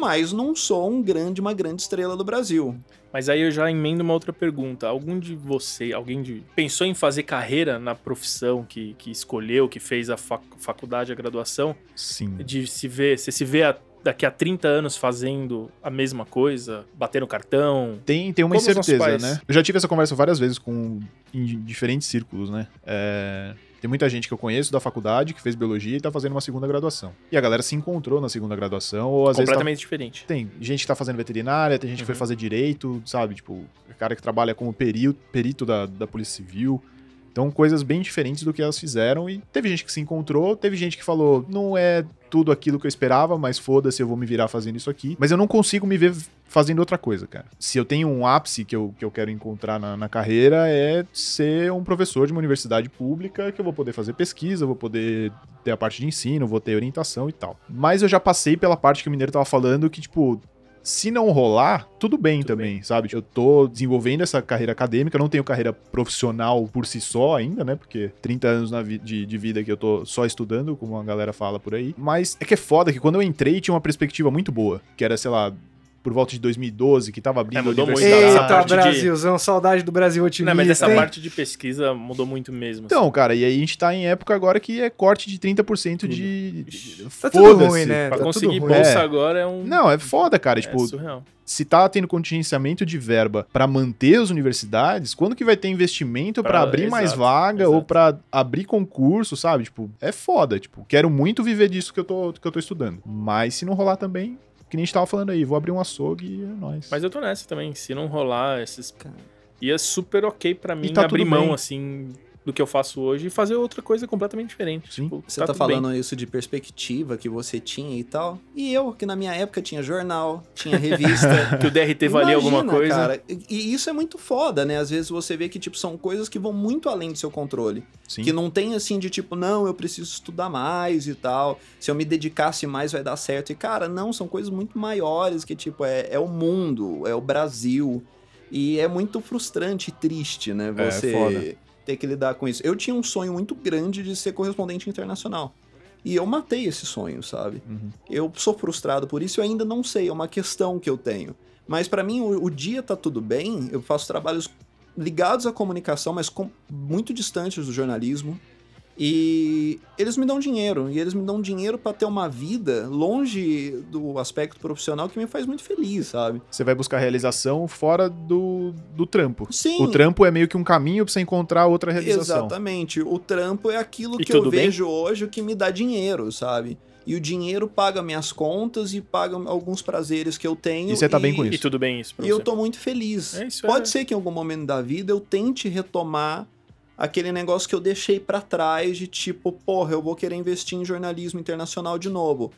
mas não sou um grande, uma grande estrela do Brasil. Mas aí eu já emendo uma outra pergunta. Algum de você, alguém de pensou em fazer carreira na profissão que, que escolheu, que fez a fac- faculdade, a graduação, Sim. de se ver, você se vê a- daqui a 30 anos fazendo a mesma coisa, batendo cartão? Tem, tem uma Como incerteza, né? Eu já tive essa conversa várias vezes com em diferentes círculos, né? É, tem muita gente que eu conheço da faculdade que fez biologia e tá fazendo uma segunda graduação. E a galera se encontrou na segunda graduação, ou às vezes. Tá... completamente diferente. Tem gente que tá fazendo veterinária, tem gente que foi Uhum. fazer direito, sabe? Tipo, cara que trabalha como perito, perito da, da Polícia Civil. Então, coisas bem diferentes do que elas fizeram. E teve gente que se encontrou, teve gente que falou: não é tudo aquilo que eu esperava, mas foda-se, eu vou me virar fazendo isso aqui. Mas eu não consigo me ver fazendo outra coisa, cara. Se eu tenho um ápice que eu, que eu quero encontrar na, na carreira, é ser um professor de uma universidade pública, que eu vou poder fazer pesquisa, vou poder ter a parte de ensino, vou ter orientação e tal. Mas eu já passei pela parte que o Mineiro tava falando, que, tipo, se não rolar, tudo bem Tudo também, sabe? Eu tô desenvolvendo essa carreira acadêmica, não tenho carreira profissional por si só ainda, né? Porque 30 anos na vi- de, de vida que eu tô só estudando, como a galera fala por aí. Mas é que é foda que quando eu entrei tinha uma perspectiva muito boa, que era, sei lá, por volta de 2012, que tava abrindo É, mudou muito Eita, parte de- Brasilzão, saudade do Brasil otimista. Não, mas essa hein? parte de pesquisa mudou muito mesmo. Então, cara, e aí a gente tá em época agora que é corte de 30% de. de- Tá tudo Foda-se. ruim, né? Pra Tá conseguir tudo ruim. bolsa É. agora é um. Não, é foda, cara. é tipo, surreal. se tá tendo contingenciamento de verba pra manter as universidades, quando que vai ter investimento pra Pra- abrir mais exato, vaga exato. ou pra abrir concurso, sabe? Tipo, é foda, tipo, quero muito viver disso que eu tô que eu tô estudando. Mas se não rolar também, que nem a gente tava falando aí, vou abrir um açougue e é nóis. Mas eu tô nessa também. Se não rolar esses. Cara. Ia super ok pra mim tá abrir mão, bem. assim, do que eu faço hoje e fazer outra coisa completamente diferente. Sim. Tipo, Você tá, bem. falando isso de perspectiva que você tinha e tal. E eu, que na minha época tinha jornal, tinha revista. Que o DRT valia alguma Imagina, coisa. Cara, e isso é muito foda, né? Às vezes você vê que, tipo, são coisas que vão muito além do seu controle. Sim. Que não tem assim de tipo, não, eu preciso estudar mais e tal. Se eu me dedicasse mais vai dar certo. E, cara, não, são coisas muito maiores que, tipo, é, é o mundo, é o Brasil. E é muito frustrante e triste, né? É, Você foda. Ter que lidar com isso. Eu tinha um sonho muito grande de ser correspondente internacional. E eu matei esse sonho, sabe? Uhum. Eu sou frustrado por isso, eu ainda não sei, é uma questão que eu tenho. Mas pra mim, o, o dia tá tudo bem, eu faço trabalhos ligados à comunicação, mas com- muito distantes do jornalismo. E eles me dão dinheiro, e eles me dão dinheiro pra ter uma vida longe do aspecto profissional que me faz muito feliz, sabe? Você vai buscar realização fora do, do trampo. Sim. O trampo é meio que um caminho pra você encontrar outra realização. Exatamente. O trampo é aquilo E que eu bem? vejo hoje que me dá dinheiro, sabe? E o dinheiro paga minhas contas e paga alguns prazeres que eu tenho. E você tá bem com E isso. tudo bem isso pra E eu você. tô muito feliz. É, isso Pode é- ser que em algum momento da vida eu tente retomar aquele negócio que eu deixei pra trás de tipo, porra, eu vou querer investir em jornalismo internacional de novo.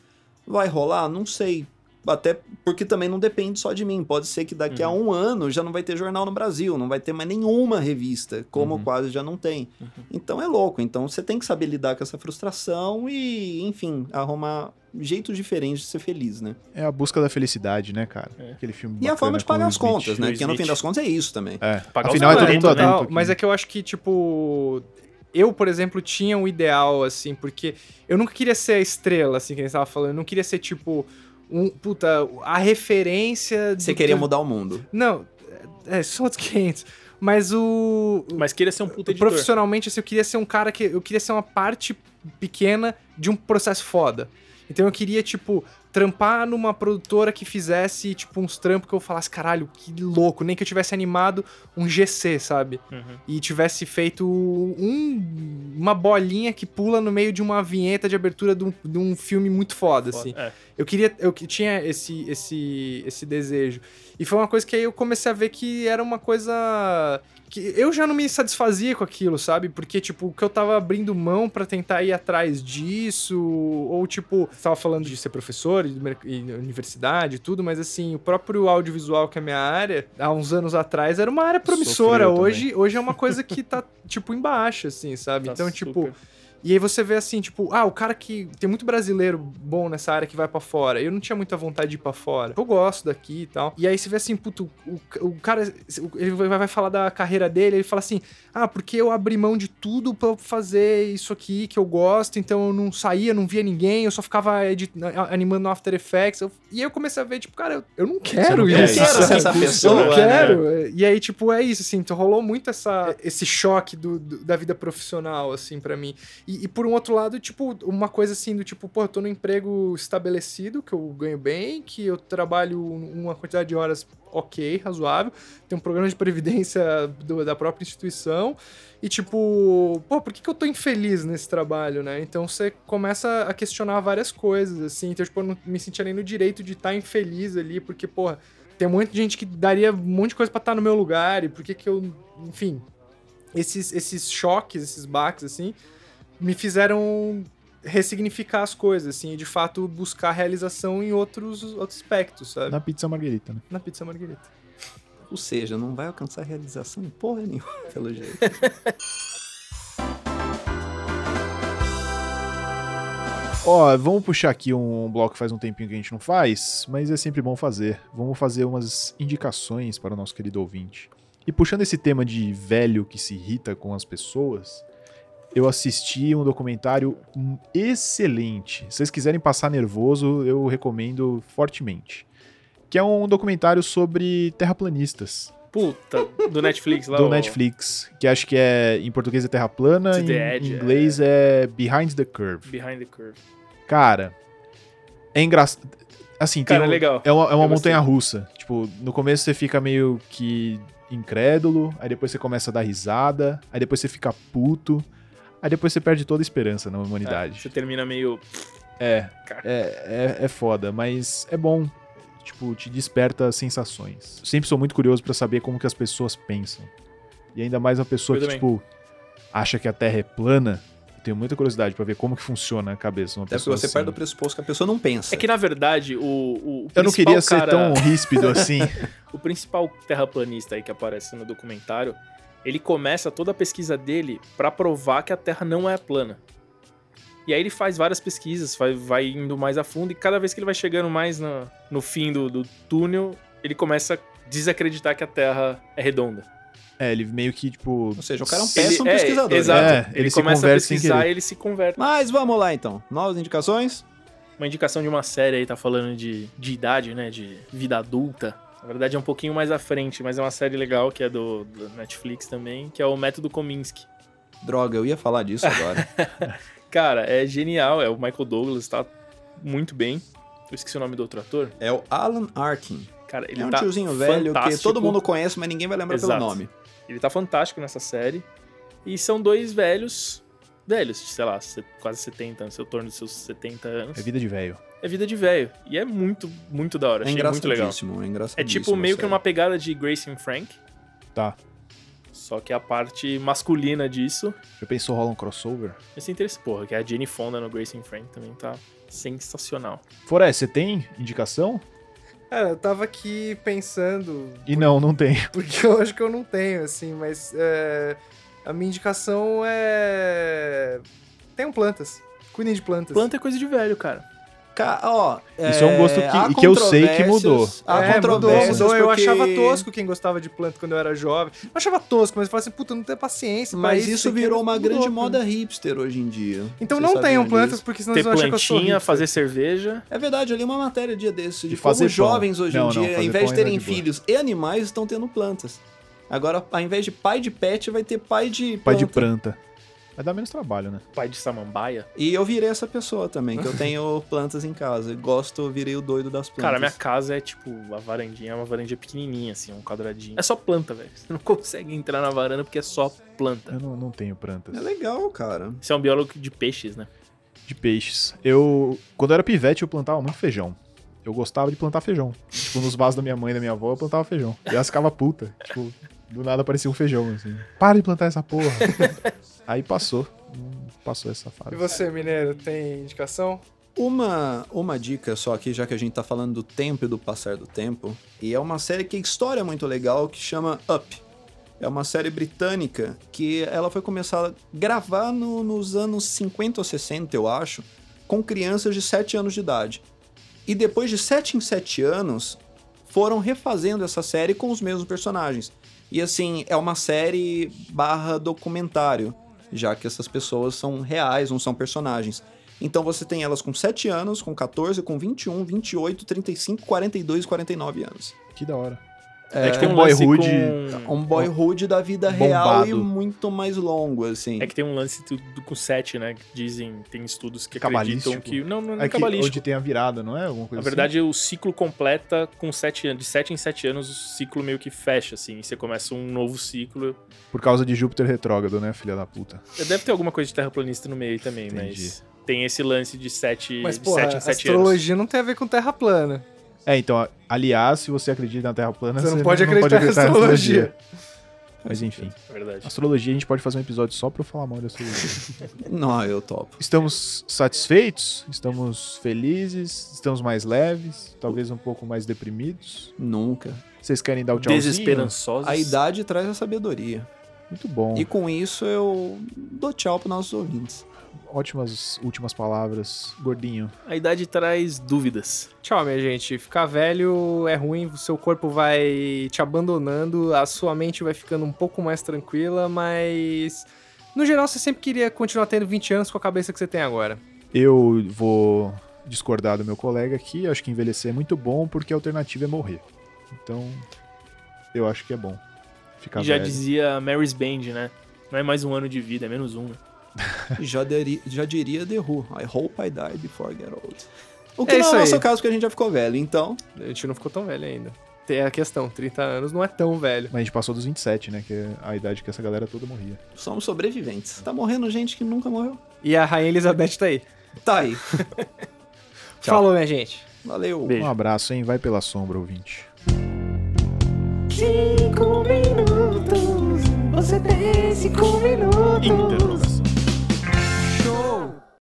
Vai rolar? Não sei. Até porque também não depende só de mim. Pode ser que daqui a Uhum. um ano já não vai ter jornal no Brasil, não vai ter mais nenhuma revista, como Uhum. quase já não tem. Uhum. Então é louco. Então você tem que saber lidar com essa frustração e, enfim, arrumar jeitos diferentes de ser feliz, né? É a busca da felicidade, né, cara? É. Aquele filme E a forma de pagar as Smith. contas, né? Porque no fim das contas é isso também. É. Pagar os Afinal, é todo mundo né? Mas é que eu acho que, tipo. Eu, por exemplo, tinha um ideal, assim, porque eu nunca queria ser a estrela, assim, que a gente tava falando. Eu não queria ser, tipo, um. Puta, a referência. Você queria do- mudar o mundo. Não, é, são outros 500. Mas o. Mas queria ser um puta editor. profissionalmente, assim, eu queria ser um cara que. Eu queria ser uma parte pequena de um processo foda. Então eu queria, tipo, trampar numa produtora que fizesse, tipo, uns trampos que eu falasse, caralho, que louco, nem que eu tivesse animado um GC, sabe? Uhum. E tivesse feito um- uma bolinha que pula no meio de uma vinheta de abertura de um, de um filme muito foda, assim. É. Eu queria, eu que tinha esse, esse, esse desejo. E foi uma coisa que aí eu comecei a ver que era uma coisa que eu já não me satisfazia com aquilo, sabe? Porque, tipo, o que eu tava abrindo mão pra tentar ir atrás disso, ou, tipo, você tava falando de ser professor e, e universidade e tudo, mas, assim, o próprio audiovisual, que é a minha área, há uns anos atrás era uma área promissora. Hoje, hoje é uma coisa que tá, tipo, embaixo, assim, sabe? Tá então, tipo, super. E aí você vê assim, tipo, ah, o cara que. Tem muito brasileiro bom nessa área que vai pra fora. Eu não tinha muita vontade de ir pra fora. Eu gosto daqui e tal. E aí você vê assim, puto, o, o cara. Ele vai falar da carreira dele, ele fala assim: ah, porque eu abri mão de tudo pra fazer isso aqui que eu gosto, então eu não saía, não via ninguém, eu só ficava animando no After Effects. Eu- e aí eu comecei a ver, tipo, cara, eu, eu não quero não quer isso. isso. Quero ser sabe? essa Eu pessoa, não né? quero. E aí, tipo, é isso, assim, então rolou muito essa, esse choque do, do- da vida profissional, assim, pra mim. E, e por um outro lado, tipo, uma coisa assim do tipo, pô, eu tô num emprego estabelecido, que eu ganho bem, que eu trabalho uma quantidade de horas ok, razoável, tem um programa de previdência do- da própria instituição, e tipo, pô, por que, que eu tô infeliz nesse trabalho, né? Então você começa a questionar várias coisas, assim, então, tipo, eu não me sentia nem no direito de estar infeliz ali, porque, porra, tem de gente que daria um monte de coisa pra estar no meu lugar, e por que que eu, enfim, esses, esses choques, esses baques, assim, me fizeram ressignificar as coisas, assim, e de fato buscar realização em outros, outros aspectos, sabe? Na, Na pizza margarita, né? pizza margarita. Ou seja, não vai alcançar realização em porra nenhuma, pelo jeito. Ó, vamos puxar aqui um bloco que faz um tempinho que a gente não faz, mas é sempre bom fazer. Vamos fazer umas indicações para o nosso querido ouvinte. E puxando esse tema de velho que se irrita com as pessoas, eu assisti um documentário excelente. Se vocês quiserem passar nervoso, eu recomendo fortemente. Que é um documentário sobre terraplanistas, Puta, do Netflix lá. do Netflix, que acho que é em português é Terra Plana, em Edge, inglês é Behind the Curve. Behind the Curve. Cara, é engraçado. Assim, Cara, um- é legal. é uma, é uma montanha russa. Tipo, no começo você fica meio que incrédulo, aí depois você começa a dar risada, aí depois você fica puto, aí depois você perde toda a esperança na É, humanidade. você termina meio. É, é, é, é foda, mas é bom. Tipo, te desperta sensações. Sempre sou muito curioso pra saber como que as pessoas pensam. E ainda mais uma pessoa Eu que, também. tipo, acha que a Terra é plana. Eu tenho muita curiosidade pra ver como que funciona a cabeça de uma Até porque pessoa você assim. parte do pressuposto que a pessoa não pensa. É que na verdade, o. o Eu não principal queria ser cara- tão ríspido assim. O principal terraplanista aí que aparece no documentário, ele começa toda a pesquisa dele pra provar que a Terra não é plana. E aí ele faz várias pesquisas, vai, vai indo mais a fundo, e cada vez que ele vai chegando mais no, no fim do, do túnel, ele começa a desacreditar que a Terra é redonda. É, ele meio que, tipo. Ou seja, o cara é um Ele- péssimo é, pesquisador. Exato. É, ele, ele se começa a pesquisar e ele se converte. Mas vamos lá então. Novas indicações? Uma indicação de uma série aí, tá falando de, de idade, né? De vida adulta. Na verdade é um pouquinho mais à frente, mas é uma série legal que é do, do Netflix também, que é o Método Kominsky. Droga, eu ia falar disso agora. Cara, é genial, é o Michael Douglas, tá muito bem. Eu esqueci o nome do outro ator. é o Alan Arkin. Cara, ele é um tá tiozinho velho que fantástico. todo mundo conhece, mas ninguém vai lembrar Exato. pelo nome. Ele tá fantástico nessa série. E são dois velhos, velhos, sei lá, se- quase 70 anos, seu torno dos seus 70 anos. É vida de velho. É vida de velho. E é muito, muito da hora. É Achei muito legal. engraçadíssimo, é É engraçadíssimo. tipo meio que uma pegada de Grace and Frank. Tá. Só que a parte masculina disso. Já pensou rola um crossover? Esse interesse, porra, que é a Jenny Fonda no Grace and Frank também tá sensacional. Foré, você tem indicação? Cara, eu tava aqui pensando, E não, não tem. porque eu acho que eu não tenho, assim, mas é, a minha indicação é. Tenham plantas. Cuidem de plantas. Planta é coisa de velho, cara. Ca- ó, Isso é um gosto que- que eu sei que mudou. Há é, mudou, controvérsias mudou. Eu porque- achava tosco quem gostava de planta quando eu era jovem. Eu achava tosco, mas eu falava assim, puta, não tenho paciência. Mas isso aqui, virou mas uma grande cara. moda hipster hoje em dia. Então Vocês não tenham plantas, disso? porque senão Ter eles vão achar que eu plantinha, fazer cerveja. É verdade, eu li uma matéria dia desse de E como fazer os pão. jovens hoje Não, em não, dia, ao invés de é terem filhos e animais, estão tendo plantas. Agora, ao invés de pai de pet, vai ter pai de Pai de planta. Vai dar menos trabalho, né? Pai de samambaia. E eu virei essa pessoa também, que eu tenho plantas em casa. Gosto, eu virei o doido das plantas. Cara, minha casa é tipo, a varandinha é uma varandinha pequenininha, assim, um quadradinho. É só planta, velho. Você não consegue entrar na varanda porque é só planta. Eu não, não tenho plantas. É legal, cara. Você é um biólogo de peixes, né? De peixes. Eu. Quando eu era pivete, eu plantava muito feijão. Eu gostava de plantar feijão. Tipo, nos vasos da minha mãe e da minha avó, eu plantava feijão. E elas ficavam puta. Tipo, do nada aparecia um feijão, assim. Para de plantar essa porra. Aí passou. Passou essa fase. E você, Mineiro, tem indicação? Uma, uma dica só aqui, já que a gente tá falando do tempo e do passar do tempo, e é uma série que a história é muito legal, que chama Up. É uma série britânica que ela foi começar a gravar no- nos anos 50 ou 60, eu acho, com crianças de 7 anos de idade. E depois de 7 em 7 anos, foram refazendo essa série com os mesmos personagens. E assim, é uma série barra documentário, já que essas pessoas são reais, não são personagens. Então você tem elas com 7 anos, com 14, com 21, 28, 35, 42 e 49 anos. Que da hora. É, que tem um um lance boyhood- com... Um boyhood da vida real e Bombado. muito mais longo, assim. É que tem um lance do, com sete, né? Que dizem, tem estudos que acreditam que... Não, não é, É que cabalístico. onde tem a virada, não é? Alguma coisa Na verdade, o ciclo completa com sete anos. De sete em sete anos, o ciclo meio que fecha, assim. E você começa um novo ciclo. assim? Por causa de Júpiter retrógrado, né, filha da puta? Deve ter alguma coisa de terraplanista no meio aí também, Entendi. mas... Tem esse lance de sete, Mas, de porra, sete em sete anos. astrologia não tem a ver com terra plana. É, então, aliás, se você acredita na Terra plana, Você não pode acreditar em astrologia. Mas enfim. É verdade. Astrologia, a gente pode fazer um episódio só pra eu falar mal de astrologia. Não, eu topo. Estamos satisfeitos, estamos felizes, estamos mais leves, talvez um pouco mais deprimidos. Nunca. Vocês querem dar o tchauzinho? Desesperançosos. A idade traz a sabedoria. Muito bom. E com isso eu dou tchau para nossos ouvintes. Ótimas últimas palavras. Gordinho. A idade traz dúvidas. Tchau, minha gente. Ficar velho é ruim, o seu corpo vai te abandonando, a sua mente vai ficando um pouco mais tranquila, mas. No geral, você sempre queria continuar tendo 20 anos com a cabeça que você tem agora. Eu vou discordar do meu colega aqui. Acho que envelhecer é muito bom porque a alternativa é morrer. Então, eu acho que é bom. Ficar E já velho. dizia Mary's Band, né? Não é mais um ano de vida, é menos um. né? Já, deri- já diria The Who. I hope I die before I get old. O que É não é o aí. nosso caso, porque a gente já ficou velho. Então, A gente não ficou tão velho ainda. Tem a questão, 30 anos não é tão velho. Mas a gente passou dos 27, né? Que é a idade que essa galera toda morria. somos sobreviventes. Tá morrendo gente que nunca morreu. E a Rainha Elizabeth tá aí. Tá aí. Tchau. Falou, minha gente. Valeu. Beijo. Um abraço, hein? Vai pela sombra, ouvinte. Cinco minutos, você tem cinco minutos. Então.